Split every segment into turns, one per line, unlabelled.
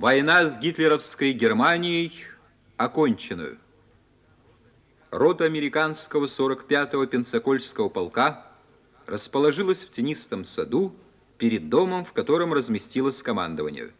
Война с гитлеровской Германией окончена. Рота американского 45-го Пенсакольского полка расположилась в тенистом саду перед домом, в котором разместилось командование.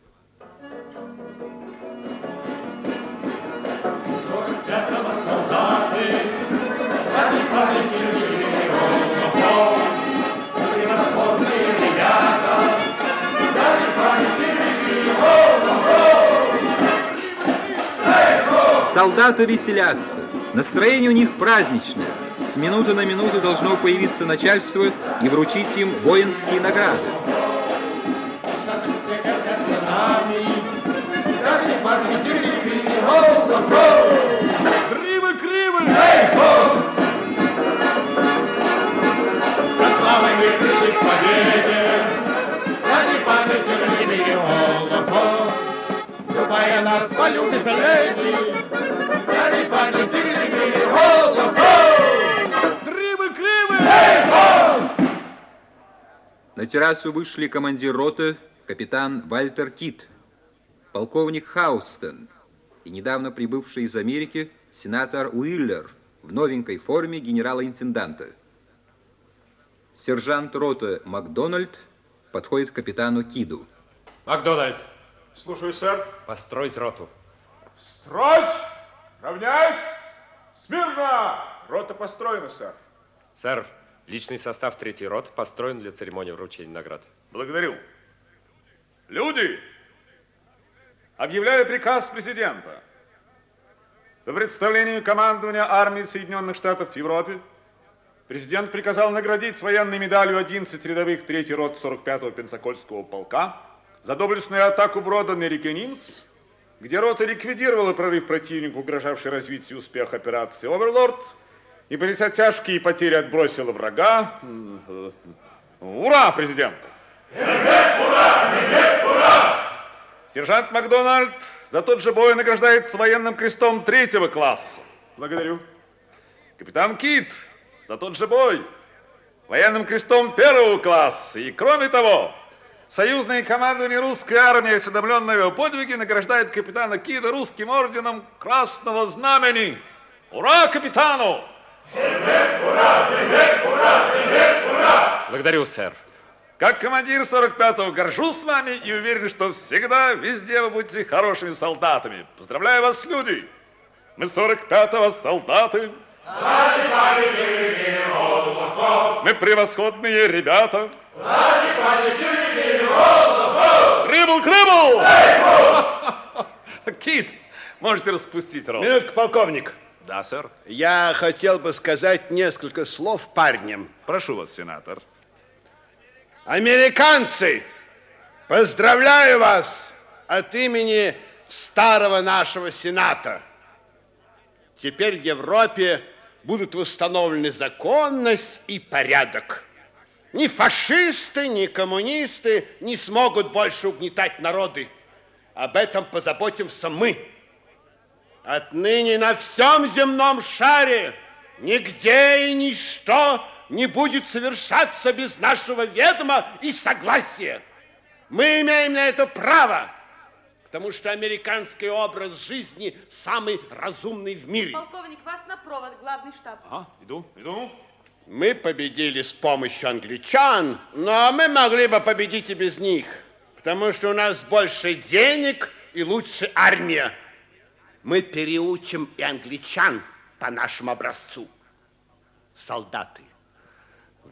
Солдаты веселятся. Настроение у них праздничное. С минуты на минуту должно появиться начальство и вручить им воинские награды.
Кривы, кривы! За славой пришли к победе, ради памяти любви. Любая нас полюбит леди, кривы!
На террасу вышли командир роты, капитан Вальтер Кит, полковник Хаустен и недавно прибывший из Америки сенатор Уиллер в новенькой форме генерала-интенданта. Сержант роты Макдональд подходит к капитану Киду.
Макдональд,
Слушаю, сэр.
построить роту.
Строить! Равняйсь! Смирно! Рота построена, сэр.
Сэр, личный состав третьей роты построен для церемонии вручения наград.
Благодарю. Люди, объявляю приказ президента. По представлению командования армии Соединенных Штатов в Европе президент приказал наградить военной медалью 11 рядовых третьей рот 45-го Пенсакольского полка за доблестную атаку брода на реке Нимс, где рота ликвидировала прорыв противника, угрожавший развитию успеха операции «Оверлорд», и, понеся тяжкие потери, отбросила врага. Ура, президент! Сержант Макдональд за тот же бой награждается военным крестом третьего класса. Благодарю. Капитан Кит за тот же бой военным крестом первого класса. И кроме того, союзное командование русской армии, осведомленное о его подвиге, награждает капитана Кида русским орденом Красного Знамени. Ура капитану!
Благодарю, сэр.
Как командир 45-го горжусь с вами и уверен, что всегда, везде вы будете хорошими солдатами. Поздравляю вас, люди! Мы 45-го солдаты. Мы превосходные ребята. Крыбл, крыбл! Кит, можете распустить рот.
Минутку, полковник.
Да, сэр.
Я хотел бы сказать несколько слов парням.
Прошу вас, сенатор.
Американцы, поздравляю вас от имени старого нашего Сената. Теперь в Европе будут восстановлены законность и порядок. Ни фашисты, ни коммунисты не смогут больше угнетать народы. Об этом позаботимся мы. Отныне на всем земном шаре нигде и ничто не будет совершаться без нашего ведома и согласия. Мы имеем на это право, потому что американский образ жизни самый разумный в мире.
Полковник, вас на провод, главный штаб.
Ага, иду, иду.
Мы победили с помощью англичан, но мы могли бы победить и без них, потому что у нас больше денег и лучше армия. Мы переучим и англичан по нашему образцу. Солдаты,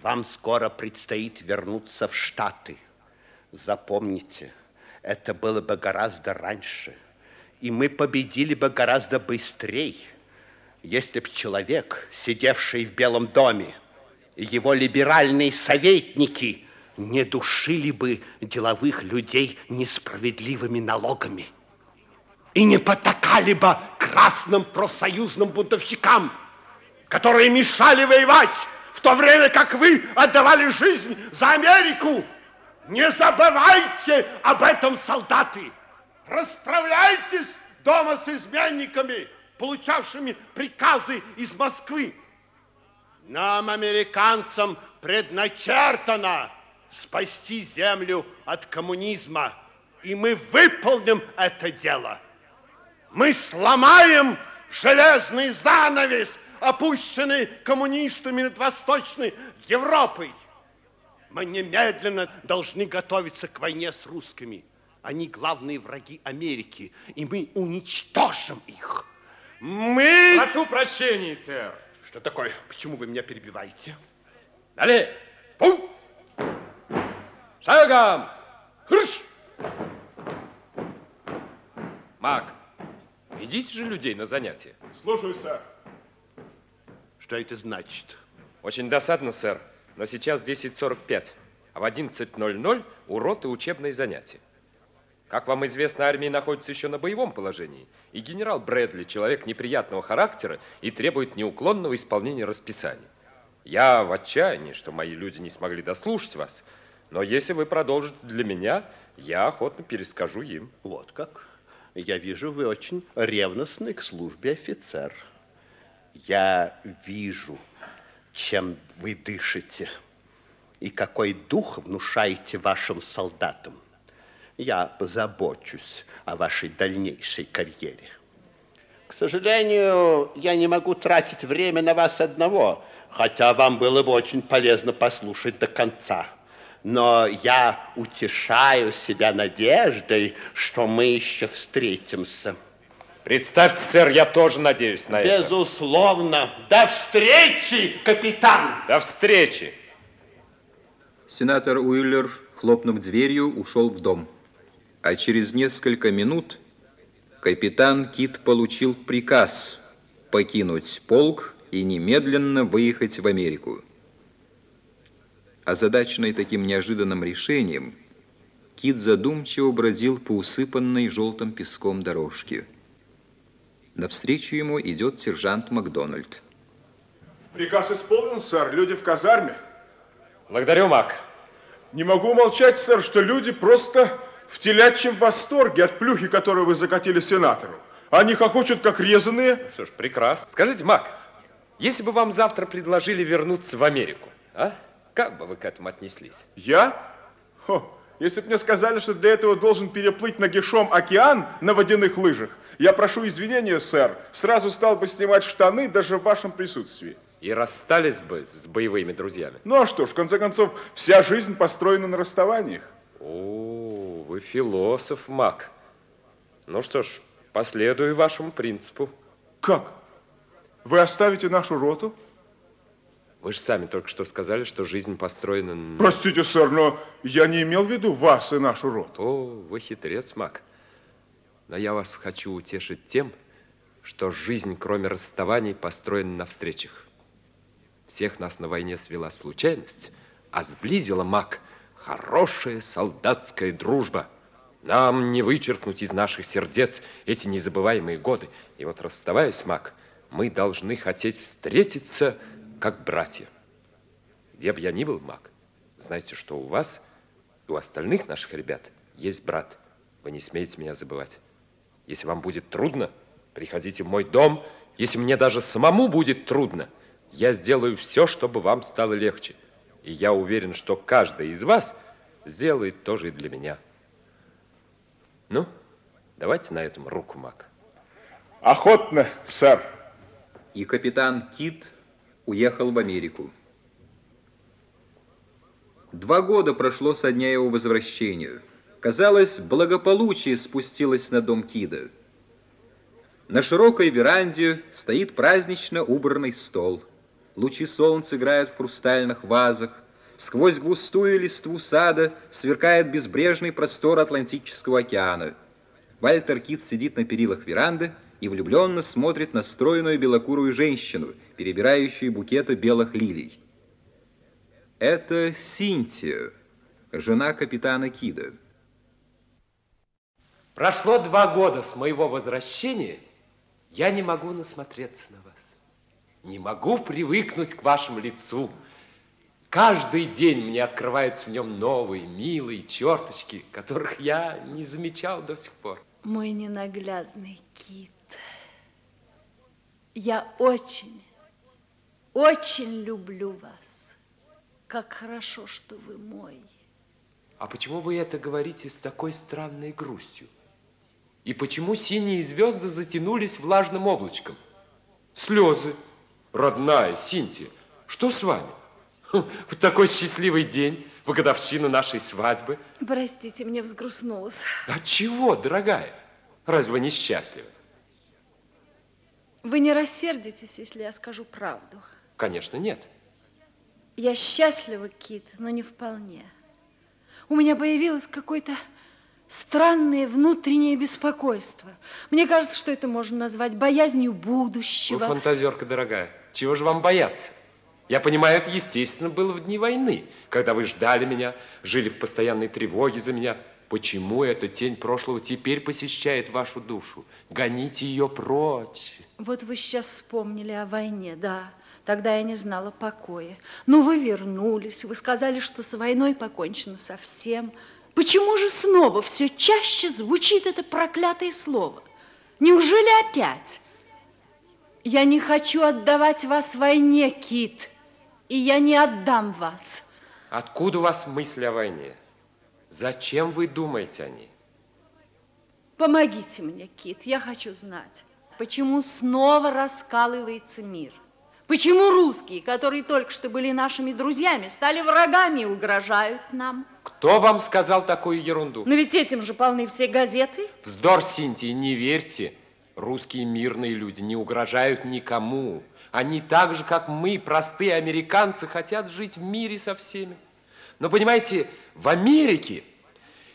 вам скоро предстоит вернуться в Штаты. Запомните, это было бы гораздо раньше, и мы победили бы гораздо быстрее, если бы человек, сидевший в Белом доме, его либеральные советники не душили бы деловых людей несправедливыми налогами и не потакали бы красным профсоюзным бунтовщикам, которые мешали воевать, в то время как вы отдавали жизнь за Америку. Не забывайте об этом, солдаты. Расправляйтесь дома с изменниками, получавшими приказы из Москвы. Нам, американцам, предначертано спасти землю от коммунизма. и мы выполним это дело. Мы сломаем железный занавес, опущенный коммунистами над Восточной Европой. Мы немедленно должны готовиться к войне с русскими. Они главные враги Америки, и мы уничтожим их. Мы...
Прошу прощения, сэр.
Что такое? Почему вы меня перебиваете?
Далее. Пум! Шагом! Хрш! Мак, ведите же людей на занятия.
Слушаю, сэр.
Что это значит?
Очень досадно, сэр, но сейчас 10.45, а в 11.00 урок и учебные занятия. Как вам известно, армия находится еще на боевом положении, и генерал Брэдли человек неприятного характера и требует неуклонного исполнения расписания. Я в отчаянии, что мои люди не смогли дослушать вас, но если вы продолжите для меня, я охотно перескажу им.
Вот как. Я вижу, вы очень ревностный к службе офицер. Я вижу, чем вы дышите и какой дух внушаете вашим солдатам. Я позабочусь о вашей дальнейшей карьере. К сожалению, я не могу тратить время на вас одного, хотя вам было бы очень полезно послушать до конца. Но я утешаю себя надеждой, что мы еще встретимся.
Представьте, сэр, я тоже надеюсь на это.
Безусловно. До встречи, капитан!
До встречи!
Сенатор Уиллер, хлопнув дверью, ушел в дом. А через несколько минут капитан Кит получил приказ покинуть полк и немедленно выехать в Америку. Озадаченный таким неожиданным решением, Кит задумчиво бродил по усыпанной желтым песком дорожке. Навстречу ему идет сержант Макдональд.
Приказ исполнен, сэр. Люди в казарме.
Благодарю, Мак.
Не могу молчать, сэр, что люди просто в телячьем восторге от плюхи, которую вы закатили сенатору. Они хохочут, как резаные.
Что ж, прекрасно. Скажите, Мак, если бы вам завтра предложили вернуться в Америку, а? Как бы вы к этому отнеслись?
Я? Хо, если бы мне сказали, что для этого должен переплыть нагишом океан на водяных лыжах, я прошу извинения, сэр, сразу стал бы снимать штаны даже в вашем присутствии.
И расстались бы с боевыми друзьями.
Ну а что ж, в конце концов, вся жизнь построена на расставаниях.
О, вы философ, Мак. Ну что ж, последую вашему принципу.
Как? Вы оставите нашу роту?
Вы же сами только что сказали, что жизнь построена... на-
Простите, сэр, но я не имел в виду вас и нашу роту.
О, вы хитрец, Мак. Но я вас хочу утешить тем, что жизнь, кроме расставаний, построена на встречах. Всех нас на войне свела случайность, а сблизила, Мак, хорошая солдатская дружба. Нам не вычеркнуть из наших сердец эти незабываемые годы. И вот расставаясь, Мак, мы должны хотеть встретиться, как братья. Где бы я ни был, Мак, знаете, что у вас у остальных наших ребят есть брат. Вы не смеете меня забывать. Если вам будет трудно, приходите в мой дом. Если мне даже самому будет трудно, я сделаю все, чтобы вам стало легче. И я уверен, что каждый из вас сделает тоже и для меня. Ну, давайте на этом руку, Мак.
Охотно, сэр.
И капитан Кит уехал в Америку. Два года прошло со дня его возвращения. Казалось, благополучие спустилось на дом Кида. На широкой веранде стоит празднично убранный стол. Лучи солнца играют в хрустальных вазах. Сквозь густую листву сада сверкает безбрежный простор Атлантического океана. Вальтер Кит сидит на перилах веранды и влюбленно смотрит на стройную белокурую женщину, перебирающую букеты белых лилий. Это Синтия, жена капитана Кида.
Прошло два года с моего возвращения, я не могу насмотреться на вас. Не могу привыкнуть к вашему лицу. Каждый день мне открываются в нем новые, милые черточки, которых я не замечал до сих пор.
Мой ненаглядный кит. Я очень, очень люблю вас. Как хорошо, что вы мой.
А почему вы это говорите с такой странной грустью? И почему синие звезды затянулись влажным облачком? Слезы. Родная Синтия, что с вами? В такой счастливый день, в годовщину нашей свадьбы.
Простите, мне взгрустнулось.
От чего, дорогая? Разве вы несчастливы?
Вы не рассердитесь, если я скажу правду?
Конечно, нет.
Я счастлива, Кит, но не вполне. У меня появилось какое-то странное внутреннее беспокойство. Мне кажется, что это можно назвать боязнью будущего.
Вы фантазерка, дорогая. Чего же вам бояться? Я понимаю, это естественно было в дни войны, когда вы ждали меня, жили в постоянной тревоге за меня. Почему эта тень прошлого теперь посещает вашу душу? Гоните ее прочь.
Вот вы сейчас вспомнили о войне, да. Тогда я не знала покоя. Но вы вернулись, вы сказали, что с войной покончено совсем. Почему же снова все чаще звучит это проклятое слово? Неужели опять? Я не хочу отдавать вас войне, Кит, и я не отдам вас.
Откуда у вас мысли о войне? Зачем вы думаете о ней?
Помогите мне, Кит, я хочу знать, почему снова раскалывается мир? Почему русские, которые только что были нашими друзьями, стали врагами и угрожают нам?
Кто вам сказал такую ерунду?
Но ведь этим же полны все газеты.
Вздор, Синтия, не верьте. Русские мирные люди не угрожают никому. Они так же, как мы, простые американцы, хотят жить в мире со всеми. Но, понимаете, в Америке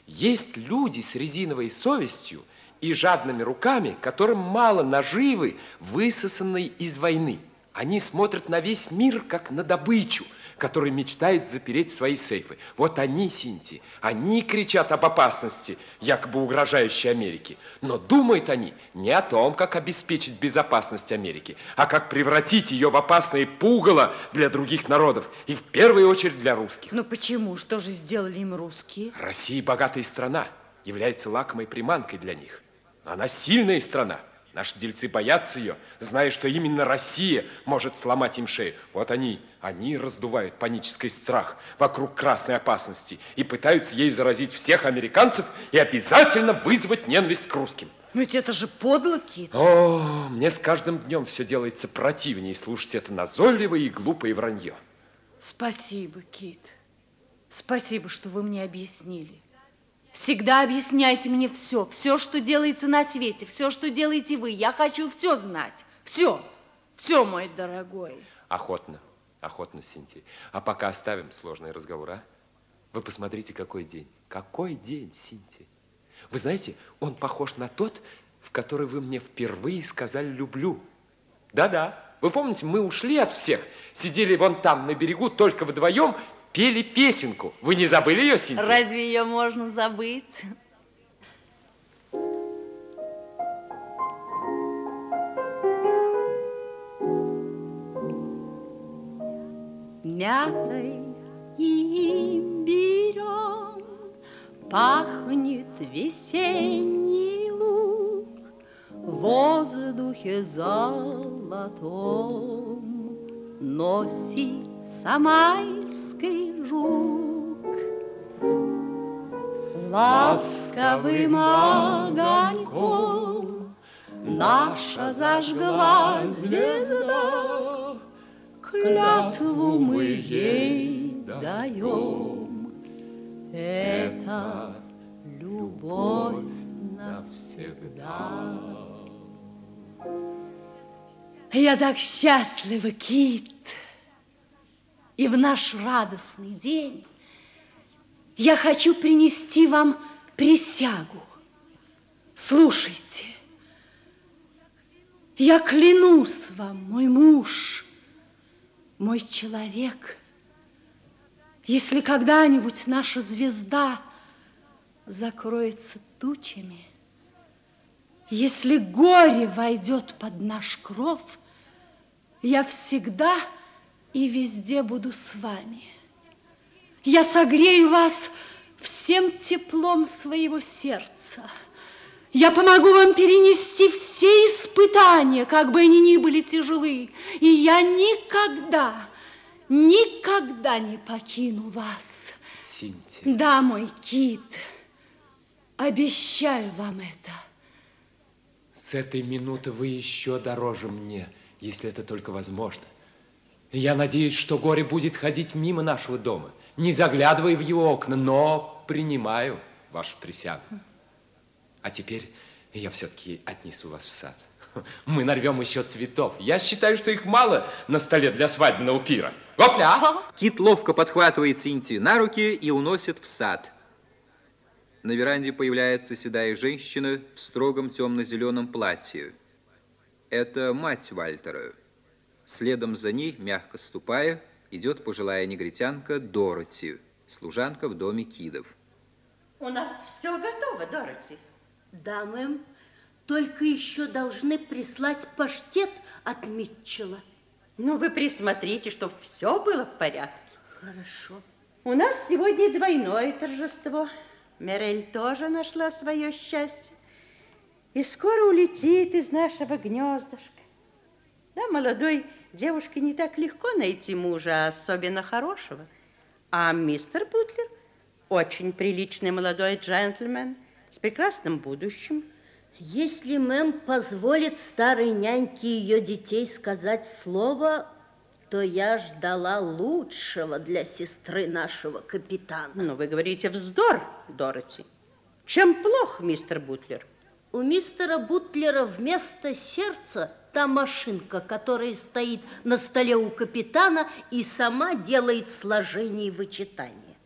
есть люди с резиновой совестью и жадными руками, которым мало наживы, высосанной из войны. Они смотрят на весь мир, как на добычу, который мечтает запереть свои сейфы. Вот они, Синти, они кричат об опасности, якобы угрожающей Америке. Но думают они не о том, как обеспечить безопасность Америки, а как превратить ее в опасное пугало для других народов, и в первую очередь для русских.
Но почему? Что же сделали им русские?
Россия богатая страна, является лакомой приманкой для них. Она сильная страна. Наши дельцы боятся ее, зная, что именно Россия может сломать им шею. Вот они, они раздувают панический страх вокруг красной опасности и пытаются ей заразить всех американцев и обязательно вызвать ненависть к русским.
Ведь это же подло, Кит.
О, мне с каждым днем все делается противнее слушать это назойливое и глупое вранье.
Спасибо, Кит. Спасибо, что вы мне объяснили. Всегда объясняйте мне все, все, что делается на свете, все, что делаете вы. Я хочу все знать. Все, все, мой дорогой.
Охотно, охотно, Синтия. А пока оставим сложный разговор, а? Вы посмотрите, какой день. Какой день, Синтия. Вы знаете, он похож на тот, в который вы мне впервые сказали «люблю». Да-да. Вы помните, мы ушли от всех, сидели вон там на берегу только вдвоем пели песенку. Вы не забыли ее, Синтия?
Разве ее можно забыть? Мятой и имбирем Пахнет весенний луг В воздухе золотом Носится майский Ласковым огоньком Наша зажгла звезда Клятву мы ей даем Это любовь навсегда Я так счастлива, Кит! И в наш радостный день я хочу принести вам присягу. Слушайте, я клянусь вам, мой муж, мой человек, если когда-нибудь наша звезда закроется тучами, если горе войдет под наш кров, я всегда и везде буду с вами. Я согрею вас всем теплом своего сердца. Я помогу вам перенести все испытания, как бы они ни были тяжелы. И я никогда, никогда не покину вас.
Синтия.
Да, мой кит. Обещаю вам это.
С этой минуты вы еще дороже мне, если это только возможно. Я надеюсь, что горе будет ходить мимо нашего дома, не заглядывая в его окна, но принимаю вашу присягу. А теперь я все-таки отнесу вас в сад. Мы нарвем еще цветов. Я считаю, что их мало на столе для свадебного пира. Опля!
Кит ловко подхватывает Синтию на руки и уносит в сад. На веранде появляется седая женщина в строгом темно-зеленом платье. Это мать Вальтера. Следом за ней, мягко ступая, идет пожилая негритянка Дороти, служанка в доме Кидов.
У нас все готово, Дороти.
Да, мэм. Только еще должны прислать паштет от Митчелла.
Ну, вы присмотрите, чтобы все было в порядке.
Хорошо.
У нас сегодня двойное торжество. Мирель тоже нашла свое счастье. И скоро улетит из нашего гнездышка. Да, молодой девушке не так легко найти мужа, особенно хорошего. А мистер Бутлер очень приличный молодой джентльмен с прекрасным будущим.
Если мэм позволит старой няньке ее детей сказать слово, то я ждала лучшего для сестры нашего капитана.
Ну, вы говорите вздор, Дороти. Чем плох мистер Бутлер?
У мистера Бутлера вместо сердца та машинка, которая стоит на столе у капитана и сама делает сложение и вычитание.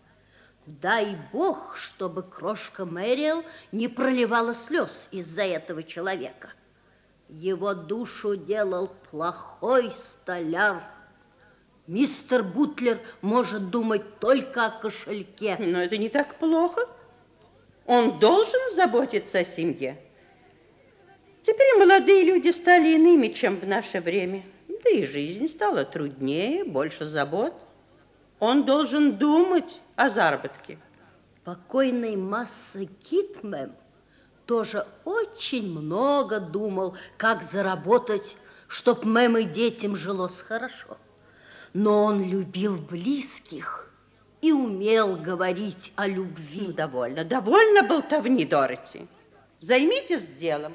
Дай бог, чтобы крошка Мэриэл не проливала слез из-за этого человека. Его душу делал плохой столяр. Мистер Бутлер может думать только о кошельке.
Но это не так плохо. Он должен заботиться о семье. Теперь молодые люди стали иными, чем в наше время. Да и жизнь стала труднее, больше забот. Он должен думать о заработке.
Покойный масса Китмем тоже очень много думал, как заработать, чтоб мэм и детям жилось хорошо. Но он любил близких и умел говорить о любви.
Ну, довольно, довольно болтовни, Дороти. Займитесь делом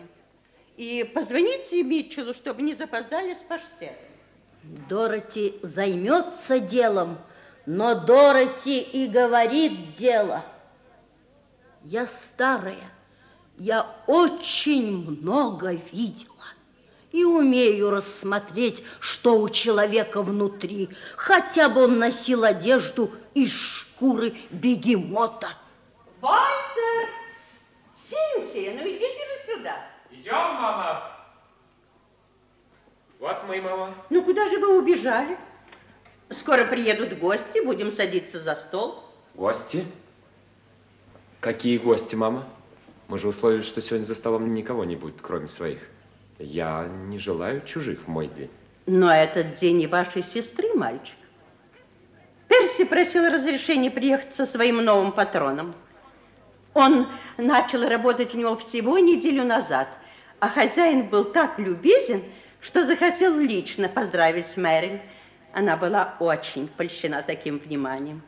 и позвоните Митчеллу, чтобы не запоздали с паштетом.
Дороти займется делом, но Дороти и говорит дело. Я старая, я очень много видела и умею рассмотреть, что у человека внутри, хотя бы он носил одежду из шкуры бегемота.
Вальтер! Синтия, ну идите же сюда.
Идем, мама. Вот мы, мама.
Ну куда же вы убежали? Скоро приедут гости, будем садиться за стол.
Гости? Какие гости, мама? Мы же условились, что сегодня за столом никого не будет, кроме своих. Я не желаю чужих в мой день.
Но этот день и вашей сестры, мальчик. Перси просил разрешения приехать со своим новым патроном. Он начал работать у него всего неделю назад, а хозяин был так любезен, что захотел лично поздравить с Мэрин. Она была очень польщена таким вниманием.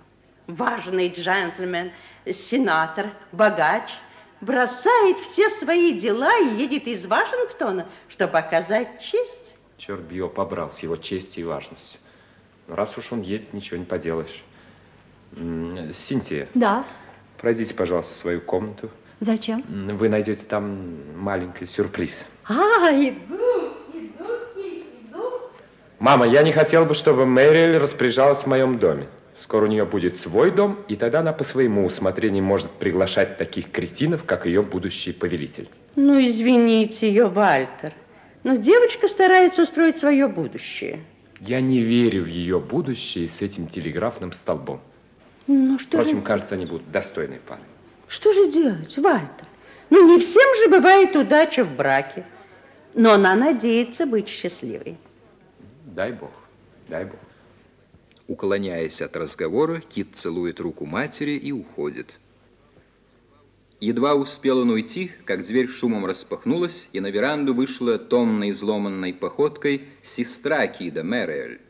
Важный джентльмен, сенатор, богач, бросает все свои дела и едет из Вашингтона, чтобы оказать честь.
Черт бы его побрал с его честью и важностью. Но раз уж он едет, ничего не поделаешь. Синтия,
Да.
пройдите, пожалуйста, в свою комнату.
Зачем?
Вы найдете там маленький сюрприз.
А, иду, иду, иду.
Мама, я не хотел бы, чтобы Мэриль распоряжалась в моем доме. Скоро у нее будет свой дом, и тогда она по своему усмотрению может приглашать таких кретинов, как ее будущий повелитель.
Ну, извините ее, Вальтер. Но девочка старается устроить свое будущее.
Я не верю в ее будущее с этим телеграфным столбом.
Ну, что
Впрочем,
же,
кажется, они будут достойной парой.
Что же делать, Вальтер? Ну, не всем же бывает удача в браке. Но она надеется быть счастливой.
Дай бог, дай бог.
Уклоняясь от разговора, Кит целует руку матери и уходит. Едва успел он уйти, как дверь шумом распахнулась, и на веранду вышла томной изломанной походкой сестра Кида, Мэриэль.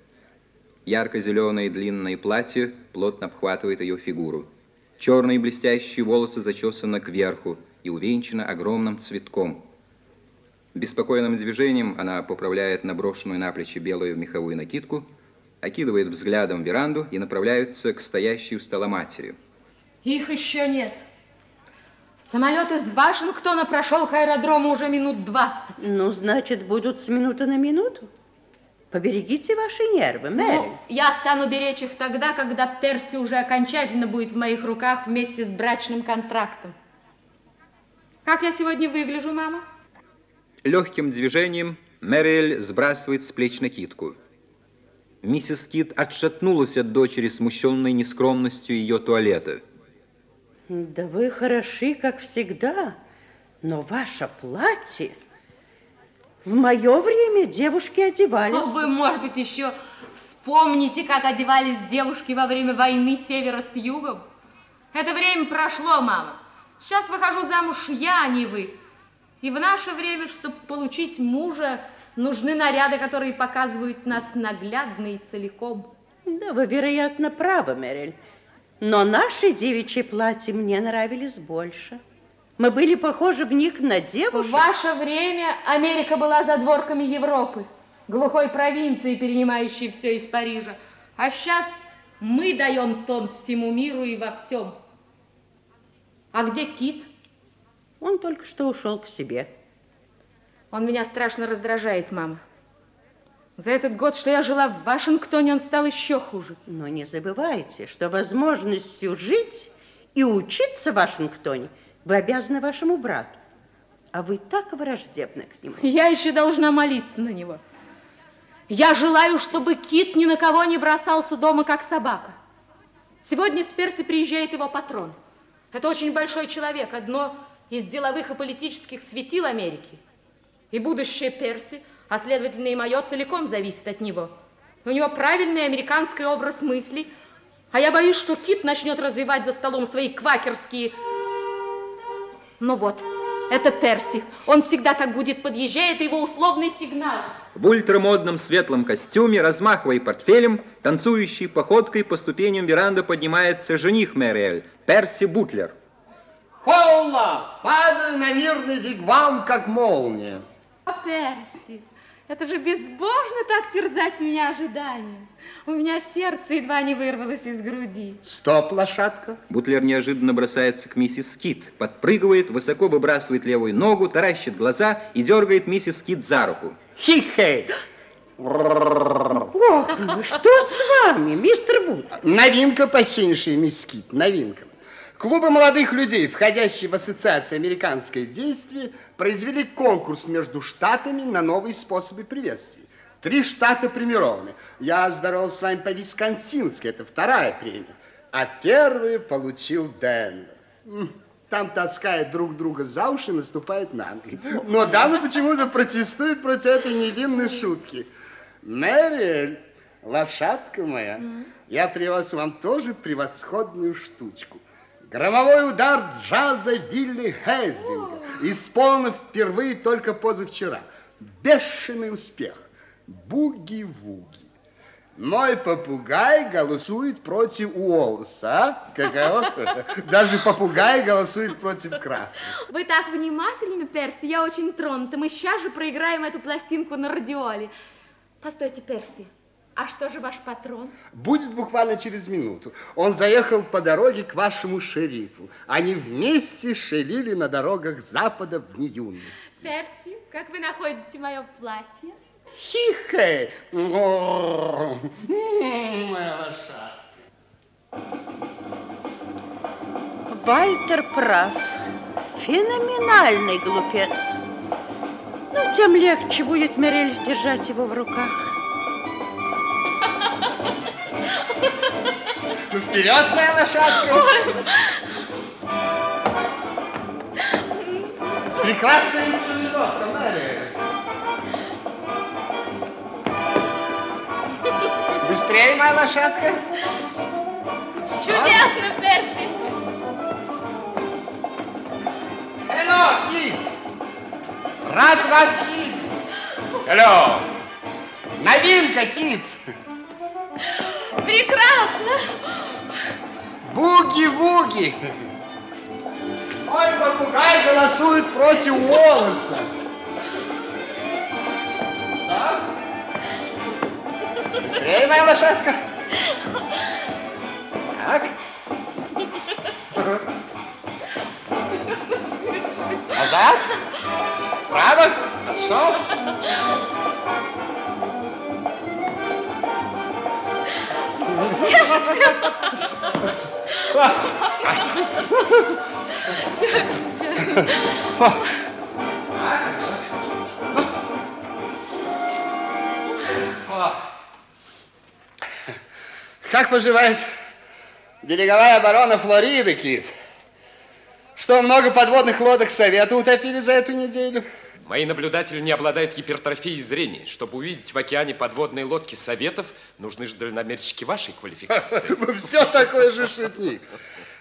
Ярко-зеленое длинное платье плотно обхватывает ее фигуру. Черные блестящие волосы зачесаны кверху и увенчаны огромным цветком. Беспокойным движением она поправляет наброшенную на плечи белую меховую накидку, окидывает взглядом веранду и направляется к стоящей у стола матери.
Их еще нет. Самолет из Вашингтона прошел к аэродрому уже минут 20.
Ну, значит, будут с минуты на минуту. Поберегите ваши нервы, Мэри.
Ну, я стану беречь их тогда, когда Перси уже окончательно будет в моих руках вместе с брачным контрактом. Как я сегодня выгляжу, мама?
Легким движением Мэриэль сбрасывает с плеч накидку. Миссис Кит отшатнулась от дочери, смущенной нескромностью ее туалета.
Да вы хороши, как всегда, но ваше платье... В мое время девушки одевались.
О, вы, может быть, еще вспомните, как одевались девушки во время войны севера с югом. Это время прошло, мама. Сейчас выхожу замуж я, а не вы. И в наше время, чтобы получить мужа, нужны наряды, которые показывают нас наглядно и целиком.
Да, вы, вероятно, правы, Мериль. Но наши девичьи платья мне нравились больше. Мы были похожи в них на девушек.
В ваше время Америка была задворками Европы, глухой провинции, перенимающей все из Парижа. А сейчас мы даем тон всему миру и во всем. А где Кит?
Он только что ушел к себе.
Он меня страшно раздражает, мама. За этот год, что я жила в Вашингтоне, он стал еще хуже.
Но не забывайте, что возможностью жить и учиться в Вашингтоне – вы обязаны вашему брату. А вы так враждебны к нему.
Я еще должна молиться на него. Я желаю, чтобы Кит ни на кого не бросался дома, как собака. Сегодня с Перси приезжает его патрон. Это очень большой человек, одно из деловых и политических светил Америки. И будущее Перси, а следовательно и мое, целиком зависит от него. У него правильный американский образ мысли, а я боюсь, что Кит начнет развивать за столом свои квакерские ну вот, это Перси. Он всегда так будет подъезжает, его условный сигнал.
В ультрамодном светлом костюме, размахивая портфелем, танцующей походкой по ступеням веранды поднимается жених Мэриэль, Перси Бутлер.
Холла, падаю на мирный вигвам, как молния.
О, Перси, это же безбожно так терзать меня ожиданием. У меня сердце едва не вырвалось из груди.
Стоп, лошадка.
Бутлер неожиданно бросается к миссис Скит, подпрыгивает, высоко выбрасывает левую ногу, таращит глаза и дергает миссис Скит за руку.
Хи-хей!
Ох, ну что с вами, мистер Бут?
Новинка, почтеннейшая мисс Скит, новинка. Клубы молодых людей, входящие в Ассоциацию «Американское действие», произвели конкурс между штатами на новые способы приветствия. Три штата премированы. Я здоровался с вами по Висконсински, это вторая премия. А первую получил Денвер. Там таскает друг друга за уши, наступает на ноги. Но дамы почему-то протестуют против этой невинной шутки. Мэри, лошадка моя, я привез вам тоже превосходную штучку. Громовой удар джаза Вилли Хейзлинга, исполнен впервые только позавчера. Бешеный успех буги-вуги. Мой попугай голосует против Уоллса. Каково? Даже попугай голосует против красных.
Вы так внимательны, Перси, я очень тронута. Мы сейчас же проиграем эту пластинку на радиоле. Постойте, Перси, а что же ваш патрон?
Будет буквально через минуту. Он заехал по дороге к вашему шерифу. Они вместе шелили на дорогах Запада в юности.
Перси, как вы находите мое платье?
Хихе! Моя лошадка.
Вальтер прав. Феноменальный глупец. Но тем легче будет Мерель держать его в руках.
Ну, вперед, моя лошадка! Прекрасная инструментовка, Быстрее, моя лошадка.
Чудесно, Перси.
Hello, Кит. Рад вас видеть.
Hello.
Новинка, Кит.
Прекрасно.
Буги-вуги! Мой попугай голосует против волоса. Быстрее, моя лошадка. Так. Назад. Право. Хорошо. Как поживает береговая оборона Флориды, Кит? Что, много подводных лодок Совета утопили за эту неделю?
Мои наблюдатели не обладают гипертрофией зрения. Чтобы увидеть в океане подводные лодки Советов, нужны же дальномерчики вашей квалификации.
Вы все такой же шутник.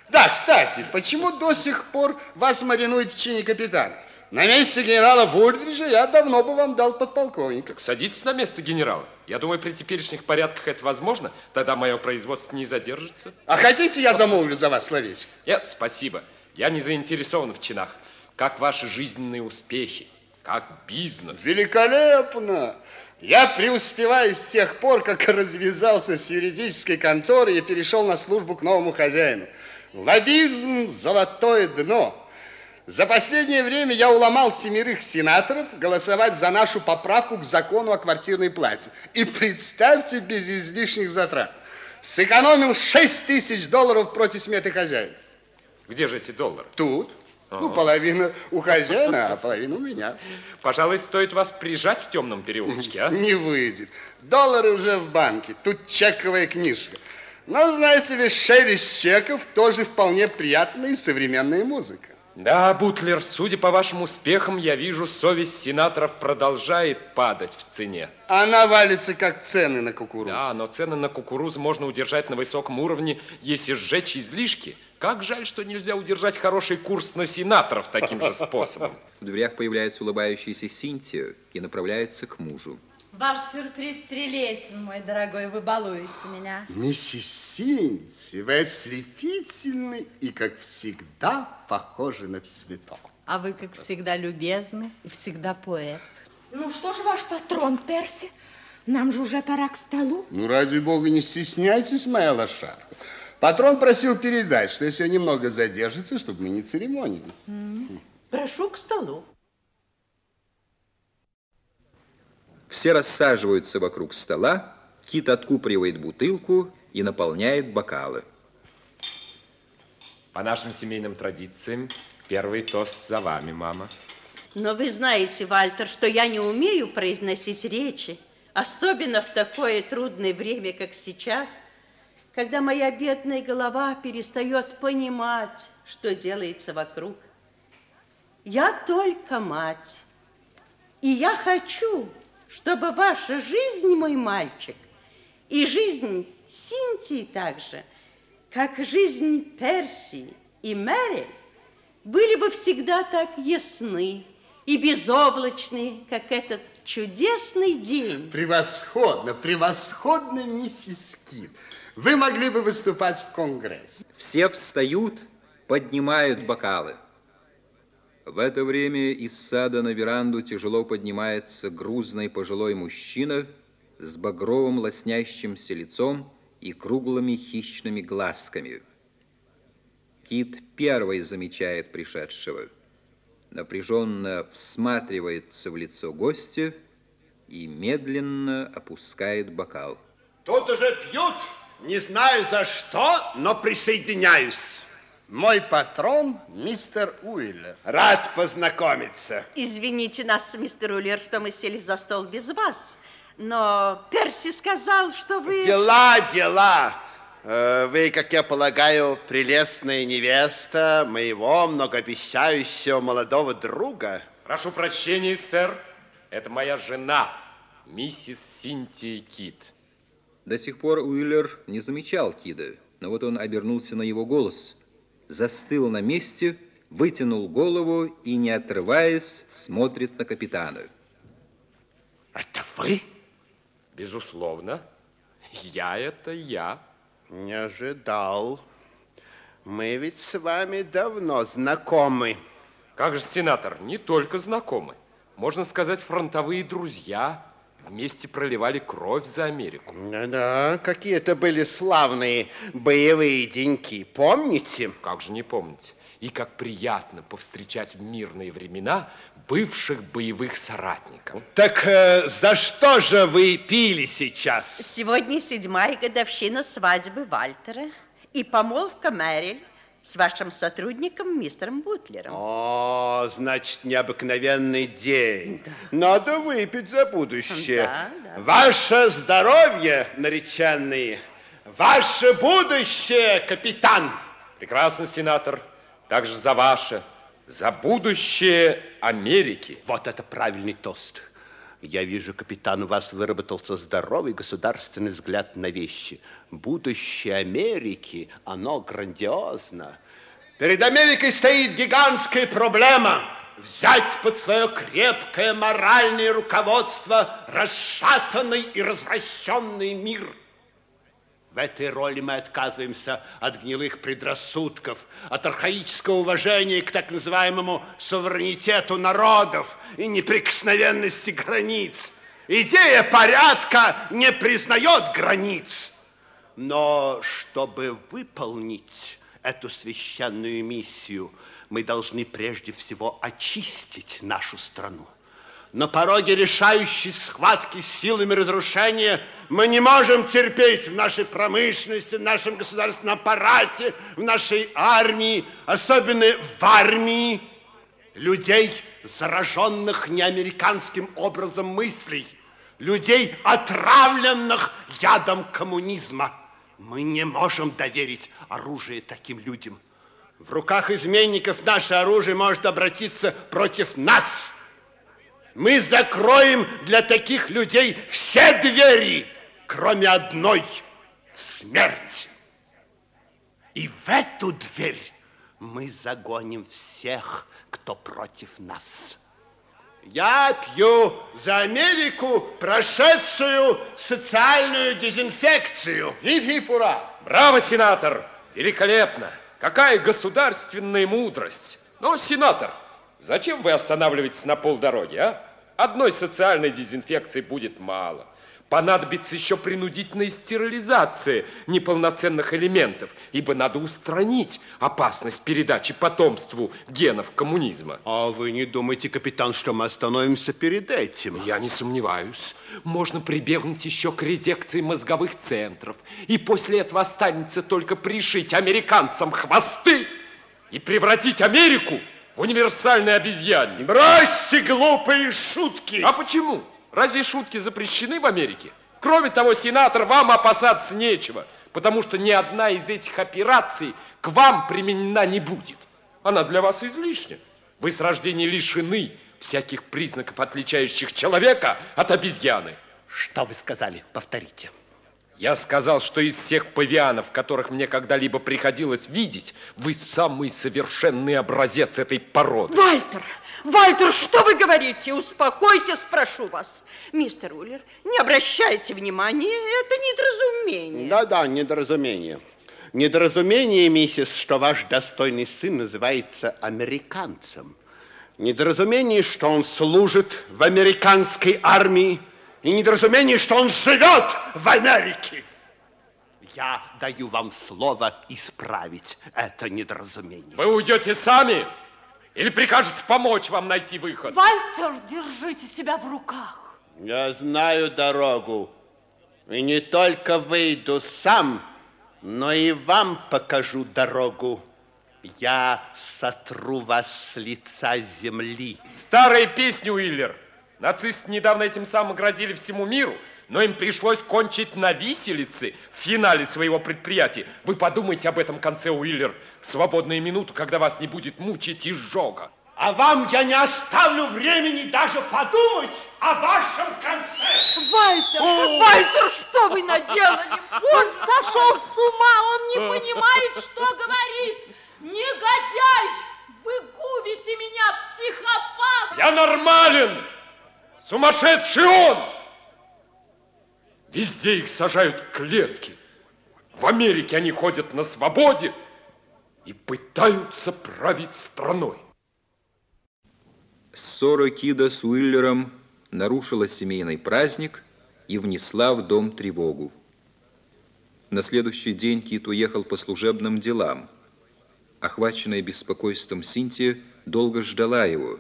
Да, кстати, почему до сих пор вас маринуют в чине капитана? На месте генерала Вульдриджа я давно бы вам дал подполковника.
Садитесь на место генерала. Я думаю, при теперешних порядках это возможно. Тогда мое производство не задержится.
А хотите, я замолвлю за вас словечко?
Нет, спасибо. Я не заинтересован в чинах. Как ваши жизненные успехи? Как бизнес?
Великолепно! Я преуспеваю с тех пор, как развязался с юридической конторы и перешел на службу к новому хозяину. Лоббизм – золотое дно. За последнее время я уломал семерых сенаторов голосовать за нашу поправку к закону о квартирной плате. И представьте, без излишних затрат. Сэкономил 6 тысяч долларов против сметы хозяина.
Где же эти доллары?
Тут. Ну, половина у хозяина, а половина у меня.
Пожалуй, стоит вас прижать в темном переулочке, а?
Не выйдет. Доллары уже в банке. Тут чековая книжка. Но, знаете ли, шелест чеков тоже вполне приятная и современная музыка.
Да, Бутлер, судя по вашим успехам, я вижу, совесть сенаторов продолжает падать в цене.
Она валится, как цены на кукурузу.
Да, но цены на кукурузу можно удержать на высоком уровне, если сжечь излишки. Как жаль, что нельзя удержать хороший курс на сенаторов таким же способом.
В дверях появляется улыбающаяся Синтия и направляется к мужу.
Ваш сюрприз прелестен, мой дорогой, вы балуете меня.
Миссис Синти, вы ослепительны и, как всегда, похожи на цветок.
А вы, как всегда, любезны и всегда поэт.
Ну что же ваш патрон, Перси? Нам же уже пора к столу.
Ну, ради бога, не стесняйтесь, моя лошадка. Патрон просил передать, что если он немного задержится, чтобы мы не церемонились.
Прошу к столу.
Все рассаживаются вокруг стола, Кит откупоривает бутылку и наполняет бокалы.
По нашим семейным традициям, первый тост за вами, мама.
Но вы знаете, Вальтер, что я не умею произносить речи, особенно в такое трудное время, как сейчас, когда моя бедная голова перестает понимать, что делается вокруг. Я только мать, и я хочу, чтобы ваша жизнь, мой мальчик, и жизнь Синтии также, как жизнь Персии и Мэри, были бы всегда так ясны и безоблачны, как этот чудесный день.
Превосходно, превосходно, миссис Кит. Вы могли бы выступать в Конгресс.
Все встают, поднимают бокалы. В это время из сада на веранду тяжело поднимается грузный пожилой мужчина с багровым лоснящимся лицом и круглыми хищными глазками. Кит первый замечает пришедшего, напряженно всматривается в лицо гостя и медленно опускает бокал.
Тут уже пьют, не знаю за что, но присоединяюсь. Мой патрон, мистер Уиллер. Рад познакомиться.
Извините нас, мистер Уллер, что мы сели за стол без вас, но Перси сказал, что вы...
Дела, дела. Э, Вы, как я полагаю, прелестная невеста моего многообещающего молодого друга.
Прошу прощения, сэр. Это моя жена, миссис Синтия Кит.
До сих пор Уиллер не замечал Кида, но вот он обернулся на его голос, застыл на месте, вытянул голову и, не отрываясь, смотрит на капитана.
Это вы?
Безусловно, я это я.
Не ожидал.
Мы ведь с вами давно знакомы.
Как же, сенатор, не только знакомы. Можно сказать, фронтовые друзья. Вместе проливали кровь за Америку.
Да-да, какие это были славные боевые деньки, помните?
Как же не помнить? И как приятно повстречать в мирные времена бывших боевых соратников.
Так э, за что же вы пили сейчас?
Сегодня седьмая годовщина свадьбы Вальтера и помолвка Мэриль с вашим сотрудником мистером Бутлером.
О, значит, необыкновенный день. Надо выпить за будущее.
Да, да.
Ваше здоровье, нареченные. Ваше будущее, капитан.
Прекрасно, сенатор. Также за ваше, за будущее Америки.
Вот это правильный тост. Я вижу, капитан, у вас выработался здоровый государственный взгляд на вещи. Будущее Америки, оно грандиозно. Перед Америкой стоит гигантская проблема. Взять под свое крепкое моральное руководство расшатанный и развращенный мир. В этой роли мы отказываемся от гнилых предрассудков, от архаического уважения к так называемому суверенитету народов и неприкосновенности границ. Идея порядка не признает границ. Но чтобы выполнить эту священную миссию, мы должны прежде всего очистить нашу страну. На пороге решающей схватки с силами разрушения мы не можем терпеть в нашей промышленности, в нашем государственном аппарате, в нашей армии, особенно в армии, людей, зараженных неамериканским образом мыслей, людей, отравленных ядом коммунизма. Мы не можем доверить оружие таким людям. В руках изменников наше оружие может обратиться против нас – мы закроем для таких людей все двери, кроме одной – смерть. И в эту дверь мы загоним всех, кто против нас. Я пью за Америку прошедшую социальную дезинфекцию. Хип-хип, ура!
Браво, сенатор! Великолепно! Какая государственная мудрость! Но, сенатор, Зачем вы останавливаетесь на полдороги, а? Одной социальной дезинфекции будет мало. Понадобится еще принудительная стерилизация неполноценных элементов, ибо надо устранить опасность передачи потомству генов коммунизма.
А вы не думаете, капитан, что мы остановимся перед этим?
Я не сомневаюсь. Можно прибегнуть еще к резекции мозговых центров. И после этого останется только пришить американцам хвосты и превратить Америку универсальной обезьяне.
Бросьте глупые шутки!
А почему? Разве шутки запрещены в Америке? Кроме того, сенатор, вам опасаться нечего, потому что ни одна из этих операций к вам применена не будет. Она для вас излишня. Вы с рождения лишены всяких признаков, отличающих человека от обезьяны.
Что вы сказали? Повторите.
Я сказал, что из всех павианов, которых мне когда-либо приходилось видеть, вы самый совершенный образец этой породы.
Вальтер, Вальтер, что вы говорите? Успокойтесь, прошу вас. Мистер Уллер, не обращайте внимания, это недоразумение.
Да-да, недоразумение. Недоразумение, миссис, что ваш достойный сын называется американцем. Недоразумение, что он служит в американской армии и недоразумение, что он живет в Америке. Я даю вам слово исправить это недоразумение.
Вы уйдете сами или прикажете помочь вам найти выход?
Вальтер, держите себя в руках.
Я знаю дорогу. И не только выйду сам, но и вам покажу дорогу. Я сотру вас с лица земли.
Старые песни, Уиллер. Нацисты недавно этим самым грозили всему миру, но им пришлось кончить на виселице в финале своего предприятия. Вы подумайте об этом конце, Уиллер, в свободные минуты, когда вас не будет мучить изжога.
А вам я не оставлю времени даже подумать о вашем конце.
Вальтер, Вальтер, что вы наделали?
Он сошел с ума, он не понимает, что говорит. Негодяй! Вы губите меня, психопат!
Я нормален! Сумасшедший он! Везде их сажают в клетки. В Америке они ходят на свободе. и пытаются править страной.
Ссора Кида с Уиллером нарушила семейный праздник и внесла в дом тревогу. На следующий день Кит уехал по служебным делам. Охваченная беспокойством Синтия долго ждала его.